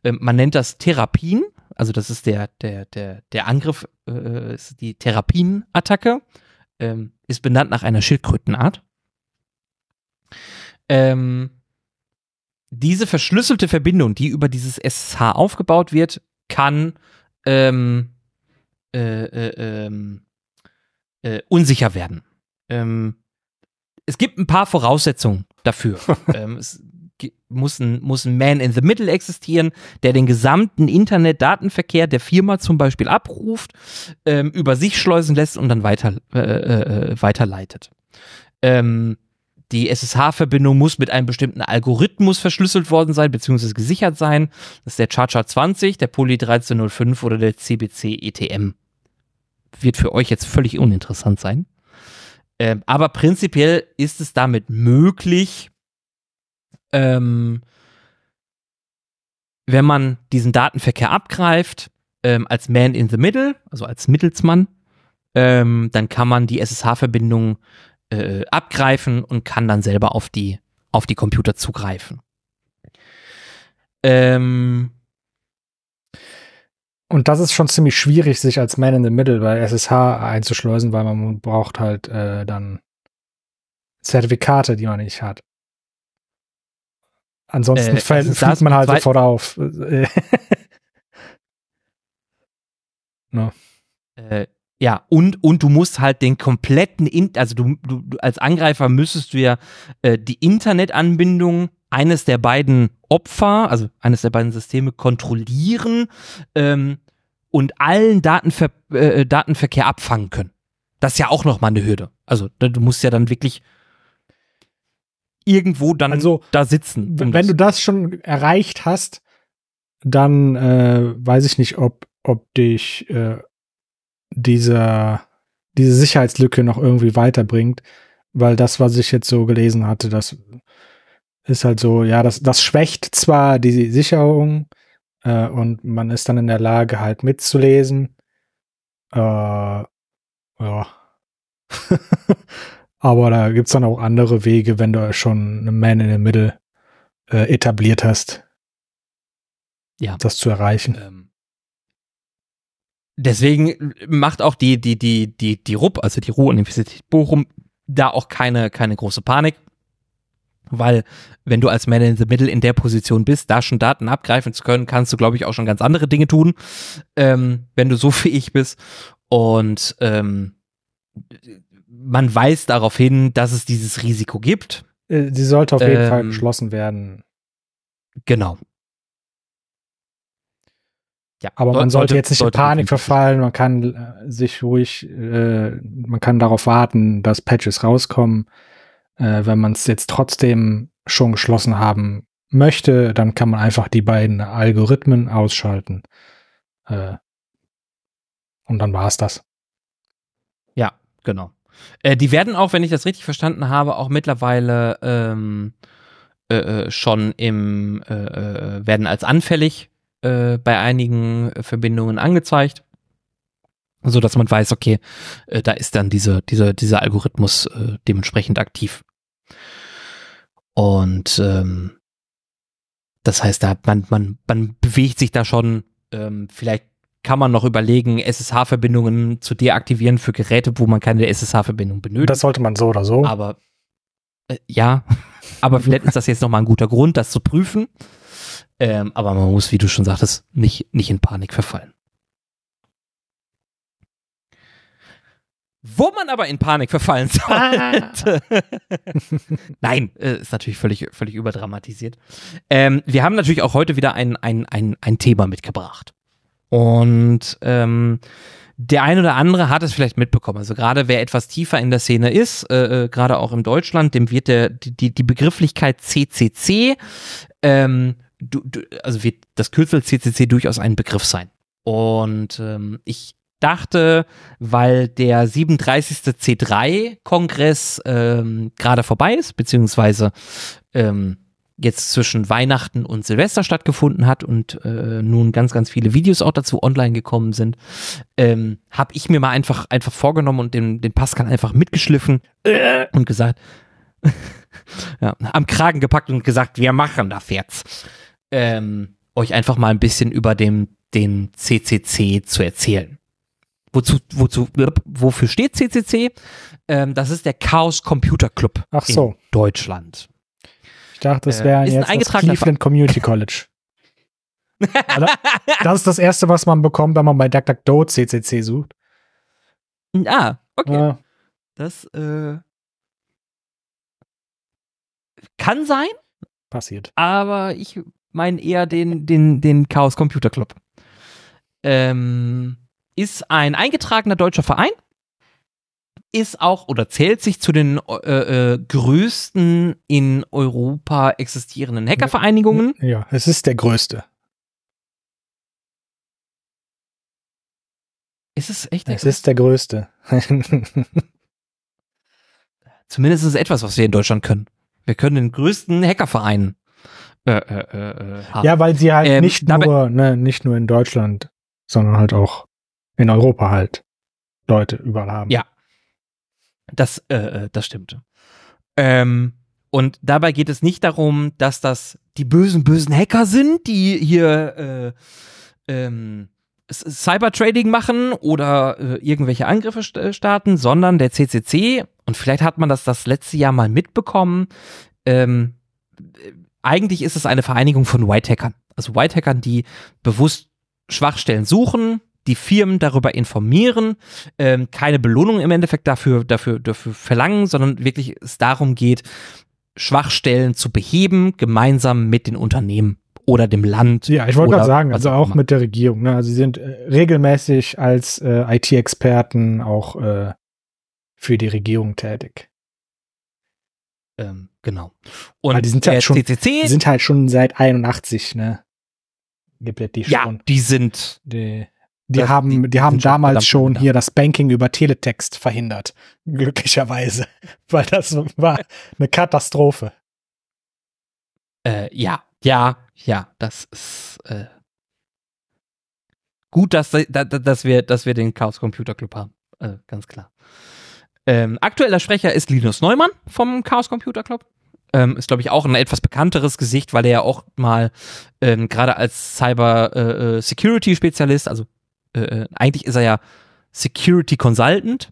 äh, man nennt das Therapien, also das ist der, der, der, der Angriff, äh, ist die Therapienattacke, ähm, ist benannt nach einer Schildkrötenart. Ähm, diese verschlüsselte Verbindung, die über dieses SSH aufgebaut wird, kann ähm, äh, äh, ähm, äh, unsicher werden. Ähm, es gibt ein paar Voraussetzungen dafür. ähm, es muss ein, muss ein Man in the Middle existieren, der den gesamten Internetdatenverkehr der Firma zum Beispiel abruft, ähm, über sich schleusen lässt und dann weiter, äh, äh, äh weiterleitet. Ähm, die SSH-Verbindung muss mit einem bestimmten Algorithmus verschlüsselt worden sein, beziehungsweise gesichert sein. Das ist der Charger 20, der Poly 1305 oder der CBC ETM. Wird für euch jetzt völlig uninteressant sein. Ähm, aber prinzipiell ist es damit möglich, ähm, wenn man diesen Datenverkehr abgreift, ähm, als Man in the Middle, also als Mittelsmann, ähm, dann kann man die SSH-Verbindung äh, abgreifen und kann dann selber auf die, auf die Computer zugreifen. Ähm, und das ist schon ziemlich schwierig, sich als Man in the Middle bei SSH einzuschleusen, weil man braucht halt äh, dann Zertifikate, die man nicht hat. Ansonsten äh, fällt, fliegt man halt sofort auf. no. äh, ja, und, und du musst halt den kompletten, In also du, du, als Angreifer müsstest du ja äh, die Internetanbindung eines der beiden Opfer, also eines der beiden Systeme kontrollieren ähm, und allen Datenver äh, Datenverkehr abfangen können. Das ist ja auch nochmal eine Hürde. Also ne, du musst ja dann wirklich irgendwo dann also, da sitzen. Wenn das. du das schon erreicht hast, dann äh, weiß ich nicht, ob, ob dich äh, dieser, diese Sicherheitslücke noch irgendwie weiterbringt, weil das, was ich jetzt so gelesen hatte, das ist halt so, ja, das, das schwächt zwar die Sicherung äh, und man ist dann in der Lage, halt mitzulesen. Äh, ja. Aber da gibt's dann auch andere Wege, wenn du schon eine Man in the Middle äh, etabliert hast, ja. das zu erreichen. Ähm, deswegen macht auch die, die, die, die, die RUB, also die Ruhr-Universität Bochum, da auch keine, keine große Panik. Weil, wenn du als Man in the Middle in der Position bist, da schon Daten abgreifen zu können, kannst du, glaube ich, auch schon ganz andere Dinge tun, ähm, wenn du so fähig bist. Und ähm, man weist darauf hin, dass es dieses Risiko gibt. Äh, sie sollte auf jeden ähm, Fall geschlossen werden. Genau. Ja, aber man sollte, sollte jetzt nicht in Panik verfallen, man kann äh, sich ruhig, äh, man kann darauf warten, dass Patches rauskommen. Äh, wenn man es jetzt trotzdem schon geschlossen haben möchte, dann kann man einfach die beiden Algorithmen ausschalten. Äh, und dann war es das. Ja, genau. Äh, die werden auch, wenn ich das richtig verstanden habe, auch mittlerweile ähm, äh, schon im, werden als anfällig äh, bei einigen Verbindungen angezeigt, so dass man weiß, okay, äh, da ist dann diese, diese, dieser Algorithmus äh, dementsprechend aktiv. Und ähm, das heißt, da man, man, man bewegt sich da schon, ähm, vielleicht kann man noch überlegen, SSH-Verbindungen zu deaktivieren für Geräte, wo man keine SSH-Verbindung benötigt. Das sollte man so oder so. Aber äh, ja, aber vielleicht ist das jetzt nochmal ein guter Grund, das zu prüfen. Ähm, aber man muss, wie du schon sagtest, nicht, nicht in Panik verfallen. Wo man aber in Panik verfallen sollte. Nein, äh, ist natürlich völlig, völlig überdramatisiert. Ähm, wir haben natürlich auch heute wieder ein, ein, ein, ein Thema mitgebracht. Und ähm, der ein oder andere hat es vielleicht mitbekommen. Also gerade wer etwas tiefer in der Szene ist, äh, äh gerade auch in Deutschland, dem wird der, die, die Begrifflichkeit CCC ähm, du, du, also wird das Kürzel CCC durchaus ein Begriff sein. Und ähm, ich dachte, weil der 37. C3-Kongress ähm, gerade vorbei ist, beziehungsweise ähm, jetzt zwischen Weihnachten und Silvester stattgefunden hat und äh, nun ganz, ganz viele Videos auch dazu online gekommen sind, ähm, habe ich mir mal einfach, einfach vorgenommen und den, den Pascal einfach mitgeschliffen und gesagt, ja, am Kragen gepackt und gesagt, wir machen das jetzt. Ähm, euch einfach mal ein bisschen über den, den CCC zu erzählen. Wozu, wozu, wofür steht CCC? Ähm, das ist der Chaos Computer Club Ach so. in Deutschland. Ich dachte, das wäre Ist ein jetzt das eingetragener Cleveland Community College. Aber das ist das erste, was man bekommt, wenn man bei DuckDuckDo CCC sucht. Ah, okay. Ja. Das äh, kann sein, passiert. aber ich meine eher den, den, den Chaos Computer Club. Ähm, ist ein eingetragener deutscher Verein, ist auch oder zählt sich zu den äh, äh, größten in Europa existierenden Hackervereinigungen. Ja, es ist der größte. Ist es echt? der Es ist der größte. Zumindest ist es etwas, was wir in Deutschland können. Wir können den größten Hackerverein äh, äh, äh, haben. ja, weil sie halt Ähm, nicht nur, ne, nicht nur in Deutschland, sondern halt auch in Europa halt Leute überall haben. Ja. Das, äh, äh, das stimmt. Ähm, und dabei geht es nicht darum, dass das die bösen, bösen Hacker sind, die hier äh, ähm, Cybertrading machen oder äh, irgendwelche Angriffe st starten, sondern der CCC, und vielleicht hat man das das letzte Jahr mal mitbekommen, ähm, äh, eigentlich ist es eine Vereinigung von White-Hackern. Also White-Hackern, die bewusst Schwachstellen suchen, die Firmen darüber informieren, ähm, keine Belohnung im Endeffekt dafür, dafür, dafür verlangen, sondern wirklich es darum geht, Schwachstellen zu beheben, gemeinsam mit den Unternehmen oder dem Land. Ja, ich wollte gerade sagen, also auch auch immer. mit der Regierung. Ne? Also sie sind äh, regelmäßig als äh, IT-Experten auch äh, für die Regierung tätig. Ähm, genau. Und Weil die sind ja der schon- CCC, Die sind halt schon seit 81, ne? Gibt ja die ja, schon. die sind Die, die Das- haben, die- die, haben damals schon da. hier das Banking über Teletext verhindert. Glücklicherweise. Weil das war eine Katastrophe. Äh, ja, ja, ja, das ist äh, gut, dass, da, da, dass, wir, dass wir den Chaos Computer Club haben. Äh, ganz klar. Ähm, aktueller Sprecher ist Linus Neumann vom Chaos Computer Club. Ähm, ist, glaube ich, auch ein etwas bekannteres Gesicht, weil er ja auch mal ähm, gerade als Cyber äh, äh, Security Spezialist, also äh, äh, eigentlich ist er ja Security Consultant,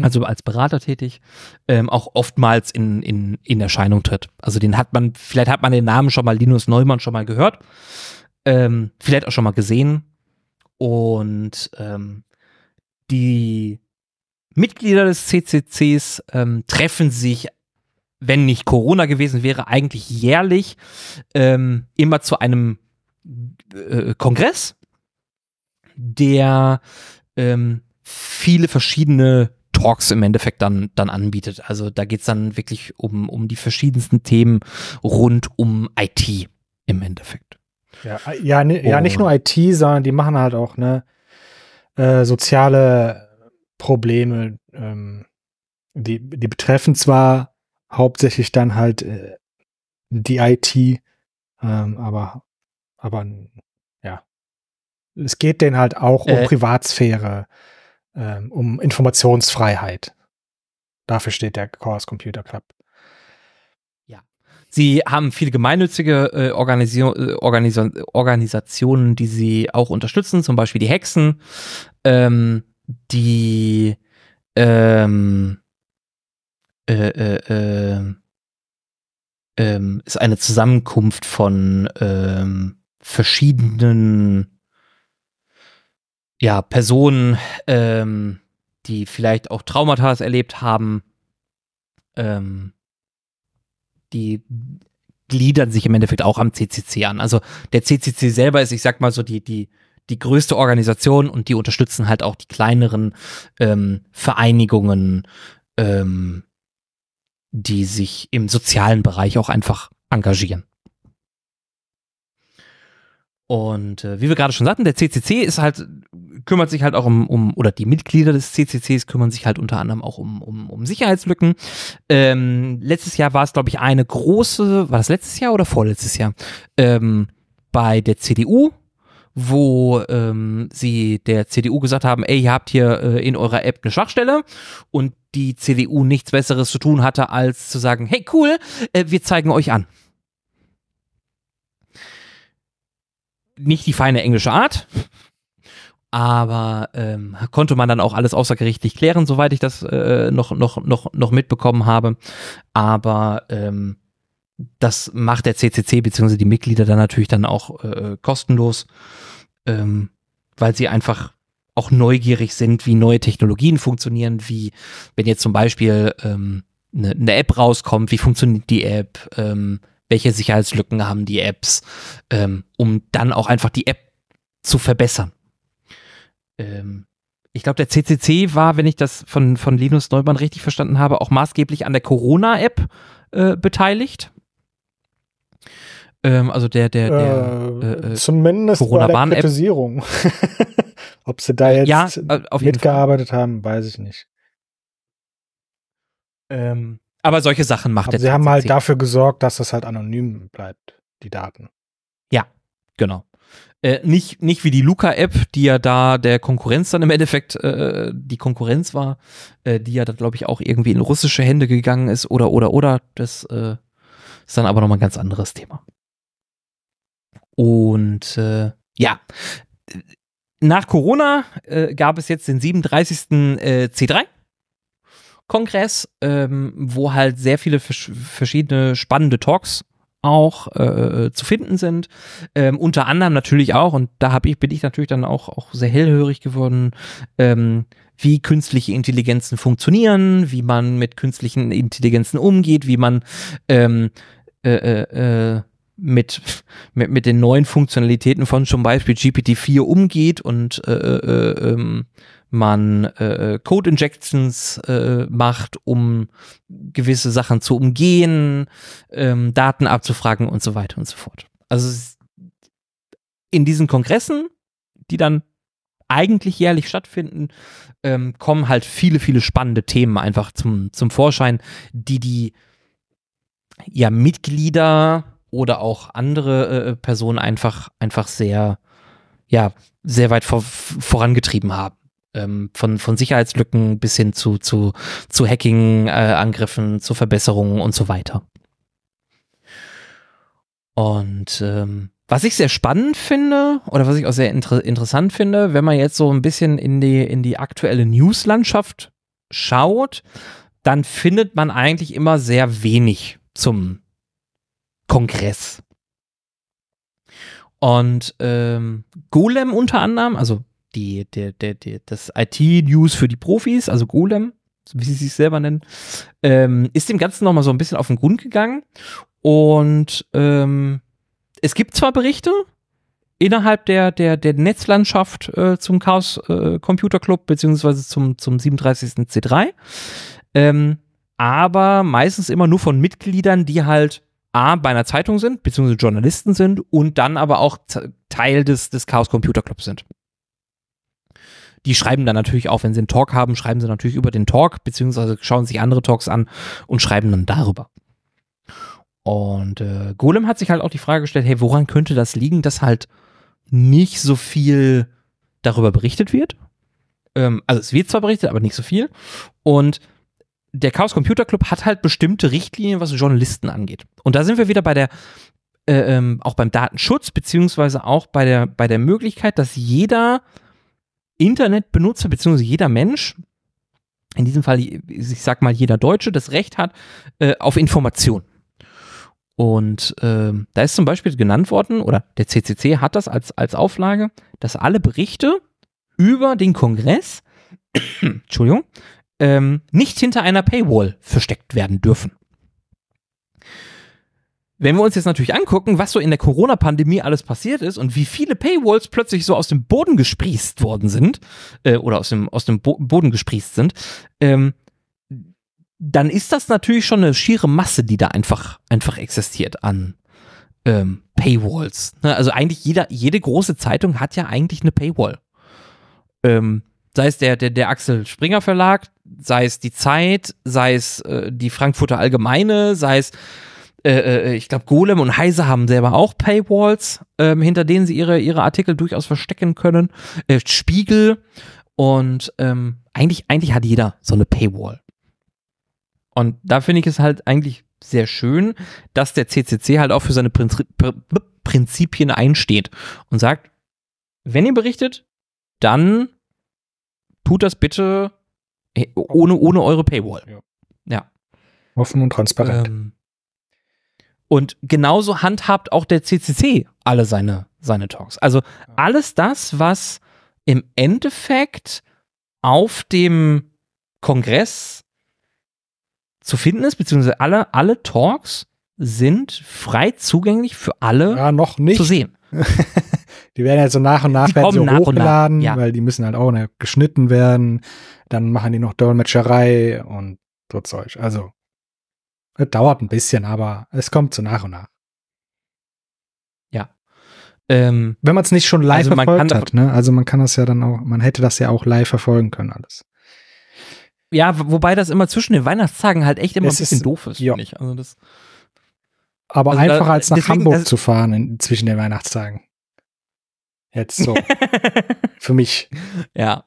also als Berater tätig, ähm, auch oftmals in, in, in Erscheinung tritt. Also den hat man, vielleicht hat man den Namen schon mal, Linus Neumann schon mal gehört, ähm, vielleicht auch schon mal gesehen. Und ähm, die Mitglieder des CCCs ähm, treffen sich, wenn nicht Corona gewesen wäre, eigentlich jährlich ähm, immer zu einem äh, Kongress, der ähm, viele verschiedene Talks im Endeffekt dann, dann anbietet. Also da geht's dann wirklich um, um die verschiedensten Themen rund um IT im Endeffekt. Ja, ja, ja nicht nur IT, sondern die machen halt auch ne äh, soziale Probleme. Ähm, die, die betreffen zwar hauptsächlich dann halt äh, die IT, ähm, aber, aber ja. Es geht denen halt auch um Äh. Privatsphäre, ähm, um Informationsfreiheit. Dafür steht der Chaos Computer Club. Sie haben viele gemeinnützige äh, Organisio äh, Organisa Organisationen, die sie auch unterstützen, zum Beispiel die Hexen, ähm, die ähm, äh, äh, äh, ähm, ist eine Zusammenkunft von ähm, verschiedenen ja, Personen, ähm, die vielleicht auch Traumata erlebt haben, ähm, die gliedern sich im Endeffekt auch am CCC an. Also der CCC selber ist, ich sag mal so, die, die, die größte Organisation und die unterstützen halt auch die kleineren ähm, Vereinigungen, ähm, die sich im sozialen Bereich auch einfach engagieren. Und äh, wie wir gerade schon sagten, der CCC ist halt kümmert sich halt auch um, um, oder die Mitglieder des CCCs kümmern sich halt unter anderem auch um, um, um Sicherheitslücken. Ähm, letztes Jahr war es, glaube ich, eine große, war das letztes Jahr oder vorletztes Jahr? Ähm, bei der CDU, wo ähm, sie der CDU gesagt haben, ey, ihr habt hier äh, in eurer App eine Schwachstelle und die CDU nichts Besseres zu tun hatte, als zu sagen, hey cool, äh, wir zeigen euch an. Nicht die feine englische Art, aber ähm, konnte man dann auch alles außergerichtlich klären, soweit ich das äh, noch, noch, noch, noch mitbekommen habe. Aber ähm, das macht der CCC bzw. die Mitglieder dann natürlich dann auch äh, kostenlos, ähm, weil sie einfach auch neugierig sind, wie neue Technologien funktionieren, wie wenn jetzt zum Beispiel ähm, eine, eine App rauskommt, wie funktioniert die App, ähm, welche Sicherheitslücken haben die Apps, ähm, um dann auch einfach die App zu verbessern. Ähm, ich glaube, der CCC war, wenn ich das von, von Linus Neumann richtig verstanden habe, auch maßgeblich an der Corona-App äh, beteiligt. Ähm, also der, der, der äh, äh, zumindest Corona bei der Kritisierung. Ob sie da jetzt ja, mitgearbeitet haben, weiß ich nicht. Ähm, aber solche Sachen macht aber der Sie haben halt dafür gesorgt, dass das halt anonym bleibt, die Daten. Ja, genau. Äh, nicht, nicht wie die Luca-App, die ja da der Konkurrenz dann im Endeffekt äh, die Konkurrenz war, äh, die ja dann, glaube ich, auch irgendwie in russische Hände gegangen ist oder, oder, oder. Das äh, ist dann aber nochmal ein ganz anderes Thema. Und äh, ja, nach Corona äh, gab es jetzt den 37. Äh, C3. Kongress, ähm, wo halt sehr viele verschiedene spannende Talks auch äh, zu finden sind. Ähm, unter anderem natürlich auch, und da hab ich, bin ich natürlich dann auch, auch sehr hellhörig geworden, ähm, wie künstliche Intelligenzen funktionieren, wie man mit künstlichen Intelligenzen umgeht, wie man ähm, äh, äh, äh mit, mit, mit den neuen Funktionalitäten von zum Beispiel GPT-4 umgeht und äh, äh, ähm, man äh, Code Injections äh, macht, um gewisse Sachen zu umgehen, ähm, Daten abzufragen und so weiter und so fort. Also in diesen Kongressen, die dann eigentlich jährlich stattfinden, ähm, kommen halt viele, viele spannende Themen einfach zum, zum Vorschein, die die ja Mitglieder oder auch andere äh, Personen einfach, einfach sehr, ja, sehr weit vor, vorangetrieben haben. Ähm, von, von Sicherheitslücken bis hin zu, zu, zu Hacking-Angriffen, äh, zu Verbesserungen und so weiter. Und ähm, was ich sehr spannend finde oder was ich auch sehr inter interessant finde, wenn man jetzt so ein bisschen in die, in die aktuelle Newslandschaft schaut, dann findet man eigentlich immer sehr wenig zum Kongress. Und ähm, Golem unter anderem, also die, der, der, der, das IT-News für die Profis, also Golem, wie sie sich selber nennen, ähm, ist dem Ganzen nochmal so ein bisschen auf den Grund gegangen. Und ähm, es gibt zwar Berichte innerhalb der, der, der Netzlandschaft äh, zum Chaos äh, Computer Club, beziehungsweise zum, zum 37. C3, ähm, aber meistens immer nur von Mitgliedern, die halt A, bei einer Zeitung sind, beziehungsweise Journalisten sind und dann aber auch Teil des, des Chaos Computer Clubs sind. Die schreiben dann natürlich auch, wenn sie einen Talk haben, schreiben sie natürlich über den Talk, beziehungsweise schauen sich andere Talks an und schreiben dann darüber. Und äh, Golem hat sich halt auch die Frage gestellt, hey, woran könnte das liegen, dass halt nicht so viel darüber berichtet wird? Ähm, also es wird zwar berichtet, aber nicht so viel. Und der Chaos Computer Club hat halt bestimmte Richtlinien, was Journalisten angeht. Und da sind wir wieder bei der, äh, ähm, auch beim Datenschutz, beziehungsweise auch bei der, bei der Möglichkeit, dass jeder Internetbenutzer, beziehungsweise jeder Mensch, in diesem Fall, ich sag mal, jeder Deutsche, das Recht hat äh, auf Information. Und äh, da ist zum Beispiel genannt worden, oder der CCC hat das als, als Auflage, dass alle Berichte über den Kongress, Entschuldigung, ähm, nicht hinter einer Paywall versteckt werden dürfen. Wenn wir uns jetzt natürlich angucken, was so in der Corona-Pandemie alles passiert ist und wie viele Paywalls plötzlich so aus dem Boden gesprießt worden sind, äh, oder aus dem, aus dem Bo Boden gesprießt sind, ähm, dann ist das natürlich schon eine schiere Masse, die da einfach, einfach existiert an ähm, Paywalls. Ne? Also eigentlich jeder, jede große Zeitung hat ja eigentlich eine Paywall. ähm, sei es der, der, der Axel Springer Verlag, sei es die Zeit, sei es äh, die Frankfurter Allgemeine, sei es äh, äh, ich glaube, Golem und Heise haben selber auch Paywalls, ähm, hinter denen sie ihre, ihre Artikel durchaus verstecken können. Äh, Spiegel und ähm, eigentlich, eigentlich hat jeder so eine Paywall. Und da finde ich es halt eigentlich sehr schön, dass der CCC halt auch für seine Prinzip, Prinzipien einsteht und sagt, wenn ihr berichtet, dann tut das bitte äh, ohne, ohne eure Paywall. Ja. ja. Offen und transparent. Ähm, und genauso handhabt auch der CCC alle seine, seine Talks. Also alles das, was im Endeffekt auf dem Kongress zu finden ist, beziehungsweise alle, alle Talks sind frei zugänglich für alle ja, noch nicht. zu sehen. die werden jetzt so nach und nach, werden so nach hochgeladen, nach, ja. weil die müssen halt auch ne, geschnitten werden. Dann machen die noch Dolmetscherei und so Zeug. Also es dauert ein bisschen, aber es kommt so nach und nach. Ja. Ähm, Wenn man es nicht schon live also verfolgt hat, ne? Also man kann das ja dann auch, man hätte das ja auch live verfolgen können, alles. Ja, wobei das immer zwischen den Weihnachtstagen halt echt immer es ein bisschen ist, doof ist, ja. ich. Also das, aber also einfacher da, als nach deswegen, Hamburg zu fahren in, zwischen den Weihnachtstagen. Jetzt so. Für mich. Ja.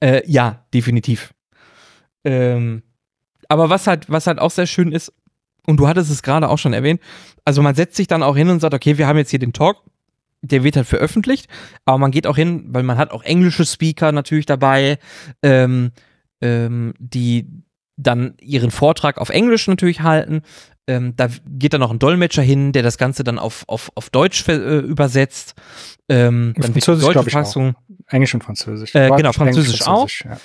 Äh, ja, definitiv. Ähm, aber was halt, was halt auch sehr schön ist, und du hattest es gerade auch schon erwähnt, also man setzt sich dann auch hin und sagt, okay, wir haben jetzt hier den Talk, der wird halt veröffentlicht, aber man geht auch hin, weil man hat auch englische Speaker natürlich dabei, ähm, ähm, die dann ihren Vortrag auf Englisch natürlich halten. Ähm, da geht dann noch ein Dolmetscher hin, der das Ganze dann auf, auf, auf Deutsch äh, übersetzt. Ähm, dann Französisch, die deutsche Fassung. Englisch und Französisch. Äh, genau, Französisch, Französisch auch. Ja.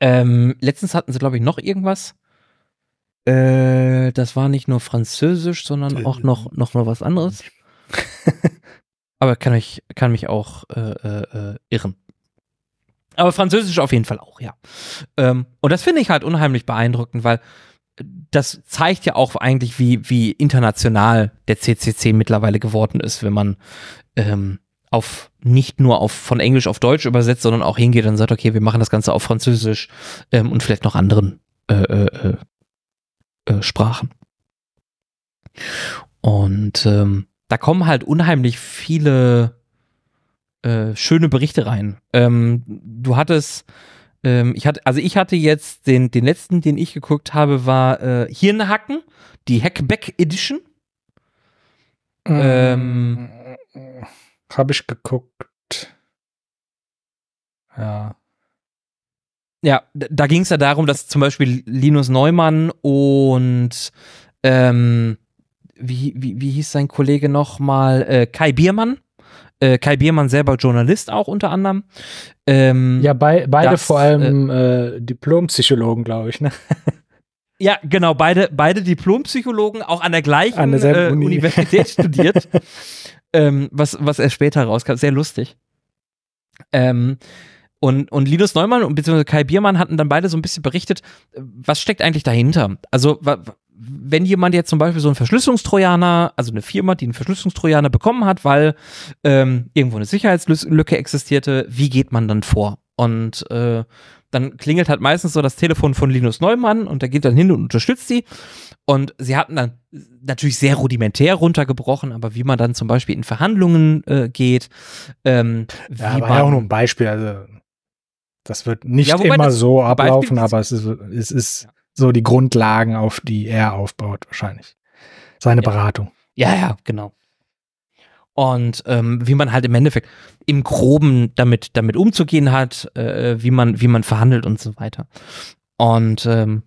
Ähm, letztens hatten sie, glaube ich, noch irgendwas. Äh, das war nicht nur Französisch, sondern auch noch, noch mal was anderes. Aber kann mich, kann mich auch äh, äh, irren. Aber Französisch auf jeden Fall auch, ja. Ähm, und das finde ich halt unheimlich beeindruckend, weil das zeigt ja auch eigentlich, wie, wie international der CCC mittlerweile geworden ist, wenn man ähm, auf nicht nur auf von Englisch auf Deutsch übersetzt, sondern auch hingeht und sagt, okay, wir machen das Ganze auf Französisch ähm, und vielleicht noch anderen äh, äh, äh, äh, Sprachen. Und ähm, da kommen halt unheimlich viele äh, schöne Berichte rein. Ähm, du hattest, ähm, ich hatte, also ich hatte jetzt den, den letzten, den ich geguckt habe, war äh, Hirnhacken, die Hackback Edition. Ähm, habe ich geguckt. Ja. Ja, da ging es ja darum, dass zum Beispiel Linus Neumann und ähm, wie, wie, wie hieß sein Kollege nochmal? Äh, Kai Biermann. Äh, Kai Biermann selber Journalist auch unter anderem. Ähm, ja, bei, beide das, vor allem äh, äh Diplompsychologen, glaube ich, ne? Ja, genau, beide, beide Diplompsychologen, auch an der gleichen an äh, Uni. Universität studiert. ähm, was, was erst später rauskam. Sehr lustig. Ähm, und, und Linus Neumann und beziehungsweise Kai Biermann hatten dann beide so ein bisschen berichtet, was steckt eigentlich dahinter? Also, wenn jemand jetzt zum Beispiel so einen Verschlüsselungstrojaner, also eine Firma, die einen Verschlüsselungstrojaner bekommen hat, weil ähm, irgendwo eine Sicherheitslücke existierte, wie geht man dann vor? Und äh, dann klingelt halt meistens so das Telefon von Linus Neumann und der geht dann hin und unterstützt sie. Und sie hatten dann natürlich sehr rudimentär runtergebrochen, aber wie man dann zum Beispiel in Verhandlungen äh, geht. Ähm, ja, war ja auch nur ein Beispiel. Also das wird nicht ja, immer so ablaufen, aber es ist, es ist so die Grundlagen, auf die er aufbaut, wahrscheinlich. Seine ja. Beratung. Ja, ja, genau. Und ähm, wie man halt im Endeffekt im Groben damit, damit umzugehen hat, äh, wie man, wie man verhandelt und so weiter. Und ähm,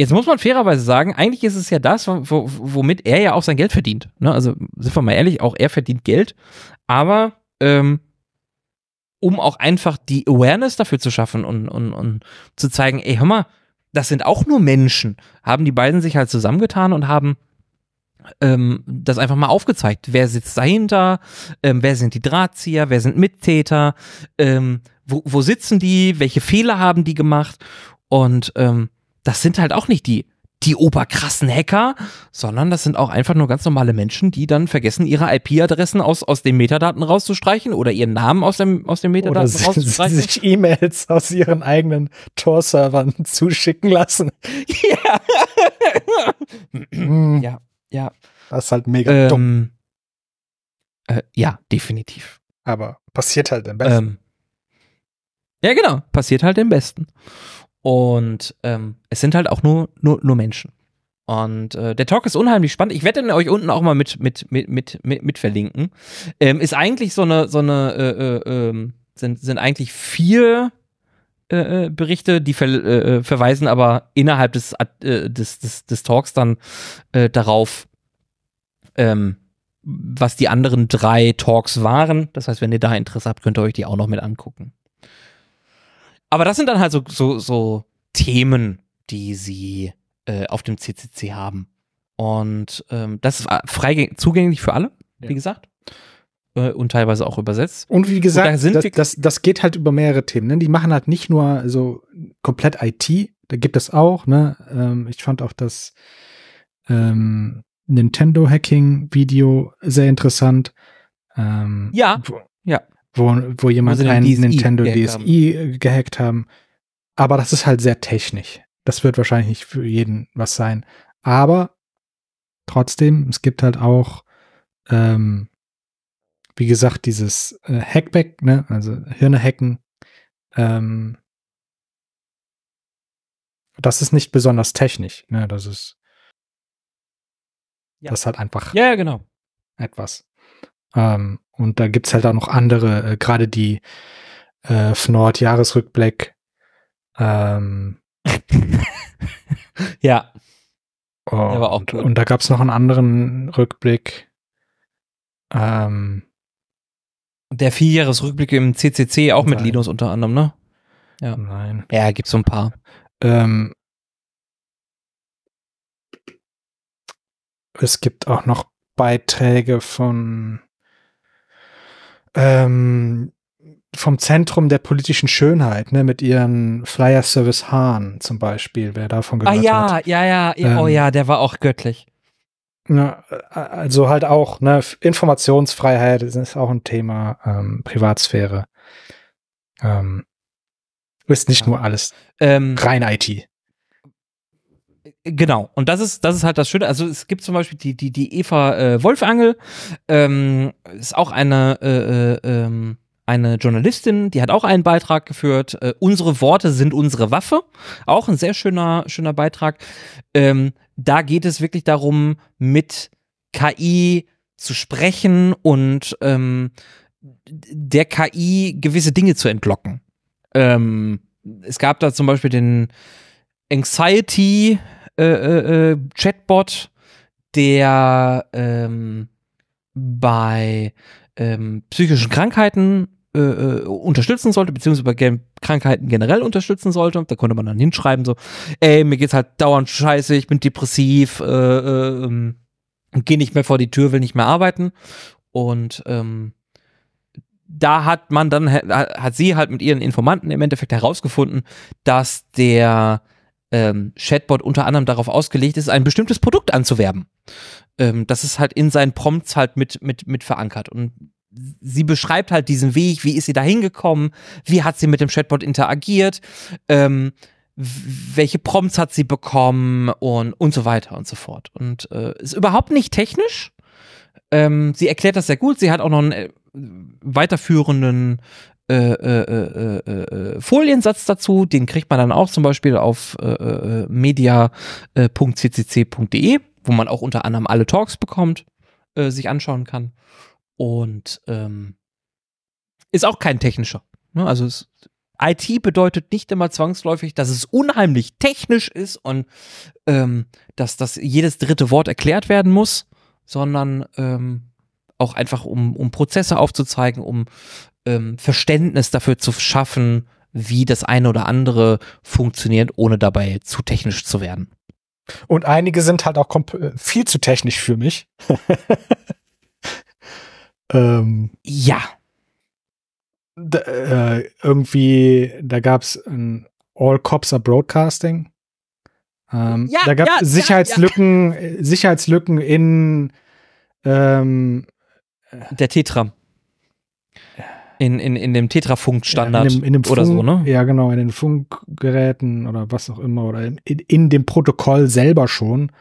Jetzt muss man fairerweise sagen, eigentlich ist es ja das, womit er ja auch sein Geld verdient. Ne? Also sind wir mal ehrlich, auch er verdient Geld, aber ähm, um auch einfach die Awareness dafür zu schaffen und, und, und zu zeigen, ey, hör mal, das sind auch nur Menschen, haben die beiden sich halt zusammengetan und haben ähm, das einfach mal aufgezeigt. Wer sitzt dahinter? Ähm, wer sind die Drahtzieher? Wer sind Mittäter? Ähm, wo, wo sitzen die? Welche Fehler haben die gemacht? Und ähm, das sind halt auch nicht die, die oberkrassen Hacker, sondern das sind auch einfach nur ganz normale Menschen, die dann vergessen, ihre IP-Adressen aus, aus den Metadaten rauszustreichen oder ihren Namen aus, dem, aus den Metadaten Oder rauszustreichen. sich E-Mails aus ihren eigenen Tor-Servern zuschicken lassen. ja. Hm, ja, ja. Das ist halt mega dumm. Ähm, äh, ja, definitiv. Aber passiert halt am besten. Ähm, ja, genau. Passiert halt am besten. Und ähm, es sind halt auch nur, nur, nur Menschen. Und äh, der Talk ist unheimlich spannend. Ich werde den euch unten auch mal mit, mit, mit, mit, mit, mit verlinken. Ähm, ist eigentlich so eine, so eine, äh, äh, ähm, sind, sind eigentlich vier äh, äh, Berichte, die ver äh, verweisen aber innerhalb des, des, des, des Talks dann darauf, ähm, was die anderen drei Talks waren. Das heißt, wenn ihr da Interesse habt, könnt ihr euch die auch noch mit angucken. Aber das sind dann halt so, so, so Themen, die sie äh, auf dem CCC haben. Und ähm, das ist frei zugänglich für alle, Ja. wie gesagt. Äh, und teilweise auch übersetzt. Und wie Und da gesagt, das, das, das geht halt über mehrere Themen. Ne? Die machen halt nicht nur so komplett IT, da gibt es auch. Ne? Ähm, ich fand auch das ähm, Nintendo-Hacking-Video sehr interessant. Ähm, Ja, ja. Wo, wo jemand sie den ein DSi Nintendo gehackt haben. DSi gehackt haben. Aber das ist halt sehr technisch. Das wird wahrscheinlich nicht für jeden was sein. Aber trotzdem, es gibt halt auch, ähm, wie gesagt, dieses äh, Hackback, ne, also Hirne hacken. Ähm, das ist nicht besonders technisch, ne, das ist, Ja. das ist halt einfach ja, genau. etwas. Ähm, und da gibt's halt auch noch andere, äh, gerade die äh, Fnord-Jahresrückblick. Ähm, Ja. oh, und, und da gab's noch einen anderen Rückblick. Ähm, Der Vierjahresrückblick im CCC, auch mit Nein. Linus unter anderem, ne? Ja. Nein. Ja, gibt's so ein paar. Ähm, es gibt auch noch Beiträge von ähm, vom Zentrum der politischen Schönheit, ne, mit ihren Flyer Service Hahn zum Beispiel, wer davon Ah gehört ja, hat. ja, ja, ja. oh Ähm, ja, der war auch göttlich. Ja, also halt auch, ne, Informationsfreiheit ist auch ein Thema, ähm, Privatsphäre. Ähm, ist nicht Ja. nur alles Ähm, rein IT. Genau, und das ist, das ist halt das Schöne. Also es gibt zum Beispiel die, die, die Eva äh, Wolfangel, ähm, ist auch eine, äh, äh, ähm, eine Journalistin, die hat auch einen Beitrag geführt. Äh, unsere Worte sind unsere Waffe. Auch ein sehr schöner, schöner Beitrag. Ähm, da geht es wirklich darum, mit KI zu sprechen und ähm, der KI gewisse Dinge zu entlocken. Ähm, es gab da zum Beispiel den Anxiety äh, äh, äh, Chatbot, der ähm, bei ähm, psychischen Krankheiten äh, äh, unterstützen sollte, beziehungsweise bei Krankheiten generell unterstützen sollte. Da konnte man dann hinschreiben, so, ey, mir geht's halt dauernd scheiße, ich bin depressiv, äh, äh, ähm, geh nicht mehr vor die Tür, will nicht mehr arbeiten. Und ähm, da hat man dann, hat sie halt mit ihren Informanten im Endeffekt herausgefunden, dass der ähm, Chatbot unter anderem darauf ausgelegt ist, ein bestimmtes Produkt anzuwerben. Ähm, das ist halt in seinen Prompts halt mit, mit, mit verankert. Und sie beschreibt halt diesen Weg, wie ist sie da hingekommen, wie hat sie mit dem Chatbot interagiert, ähm, welche Prompts hat sie bekommen und, und so weiter und so fort. Und äh, ist überhaupt nicht technisch. Ähm, sie erklärt das sehr gut. Sie hat auch noch einen äh, weiterführenden äh, äh, äh, äh, äh, Foliensatz dazu. Den kriegt man dann auch zum Beispiel auf äh, media.ccc.de, wo man auch unter anderem alle Talks bekommt, sich anschauen kann. Und ähm, ist auch kein technischer. Ne? Also es, IT bedeutet nicht immer zwangsläufig, dass es unheimlich technisch ist und ähm, dass, dass jedes dritte Wort erklärt werden muss, sondern ähm, auch einfach, um, um Prozesse aufzuzeigen, um ähm, Verständnis dafür zu schaffen, wie das eine oder andere funktioniert, ohne dabei zu technisch zu werden. Und einige sind halt auch äh, viel zu technisch für mich. ähm, Ja, d- äh, irgendwie, da gab's ein All Cops are Broadcasting. Ähm, ja, da gab es ja, Sicherheitslücken, ja, Sicherheitslücken in ähm, der Tetra. In, in, in dem Tetra-Funk-Standard ja, in dem, in dem oder Funk, so, ne? Ja, genau, in den Funkgeräten oder was auch immer oder in, in dem Protokoll selber schon.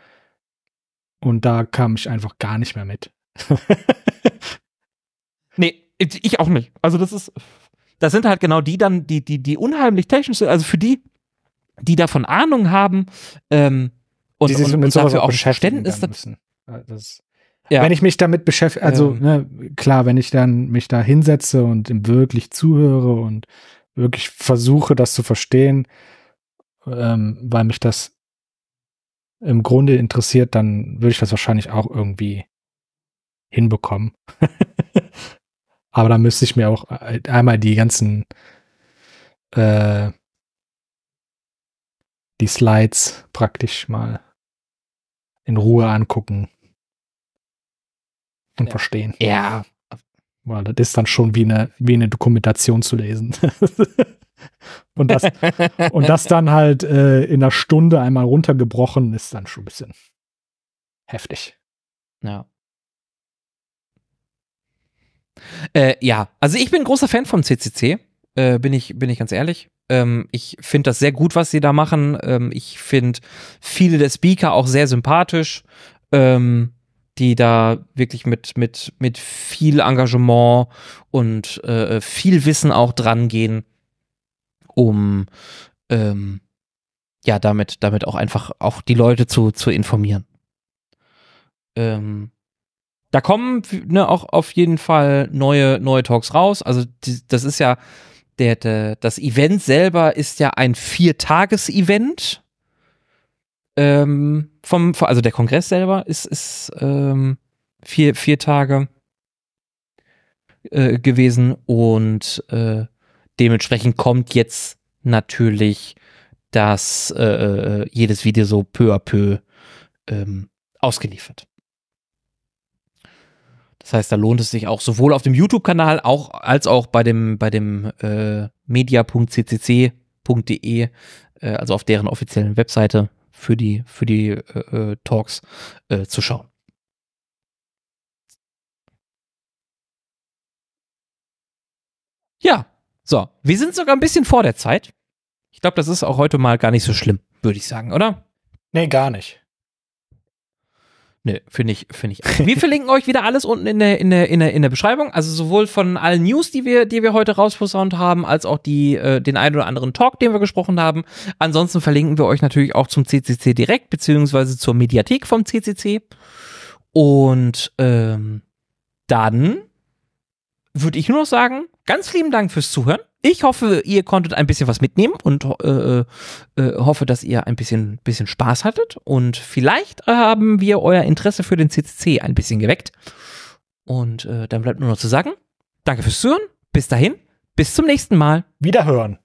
Und da kam ich einfach gar nicht mehr mit. nee, ich auch nicht. Also das ist, das sind halt genau die dann, die, die, die unheimlich technisch sind, also für die, die davon Ahnung haben, ähm, und, die und, und dafür auch Verständnis müssen. Das, ja. Wenn ich mich damit beschäftige, also ähm. ne, klar, wenn ich dann mich da hinsetze und wirklich zuhöre und wirklich versuche, das zu verstehen, ähm, weil mich das im Grunde interessiert, dann würde ich das wahrscheinlich auch irgendwie hinbekommen. Aber da müsste ich mir auch einmal die ganzen äh, die Slides praktisch mal in Ruhe angucken und ja. verstehen. Ja. Weil das ist dann schon wie eine, wie eine Dokumentation zu lesen. und, das, und das dann halt äh, in einer Stunde einmal runtergebrochen ist dann schon ein bisschen heftig. Ja. Äh, ja, also ich bin großer Fan vom CCC, äh, bin, ich, bin ich ganz ehrlich. Ähm, ich finde das sehr gut, was sie da machen. Ähm, ich finde viele der Speaker auch sehr sympathisch, ähm, die da wirklich mit, mit, mit viel Engagement und äh, viel Wissen auch dran gehen, um ähm, ja, damit, damit auch einfach auch die Leute zu, zu informieren. Ähm, da kommen ne, auch auf jeden Fall neue, neue Talks raus. Also die, das ist ja, der, der, das Event selber ist ja ein Viertages-Event. Ähm, vom, also der Kongress selber ist, ist ähm, vier, vier Tage äh, gewesen und äh, dementsprechend kommt jetzt natürlich das äh, äh jedes Video so peu à peu ähm, ausgeliefert. Das heißt, da lohnt es sich auch sowohl auf dem YouTube-Kanal auch als auch bei dem bei dem äh, media.ccc.de, äh, also auf deren offiziellen Webseite für die für die äh, äh, Talks äh, zu schauen. Ja, so, wir sind sogar ein bisschen vor der Zeit. Ich glaube, das ist auch heute mal gar nicht so schlimm, würde ich sagen, oder? Nee, gar nicht. Nö, finde ich, finde ich. Wir verlinken euch wieder alles unten in der, in der, in der, in der Beschreibung. Also sowohl von allen News, die wir, die wir heute rausposaunt haben, als auch die, äh, den einen oder anderen Talk, den wir gesprochen haben. Ansonsten verlinken wir euch natürlich auch zum CCC direkt, beziehungsweise zur Mediathek vom CCC. Und ähm, dann würde ich nur noch sagen, ganz lieben Dank fürs Zuhören. Ich hoffe, ihr konntet ein bisschen was mitnehmen und äh, äh, hoffe, dass ihr ein bisschen, bisschen Spaß hattet. Und vielleicht haben wir euer Interesse für den CCC ein bisschen geweckt. Und äh, dann bleibt nur noch zu sagen, danke fürs Zuhören. Bis dahin, bis zum nächsten Mal. Wiederhören.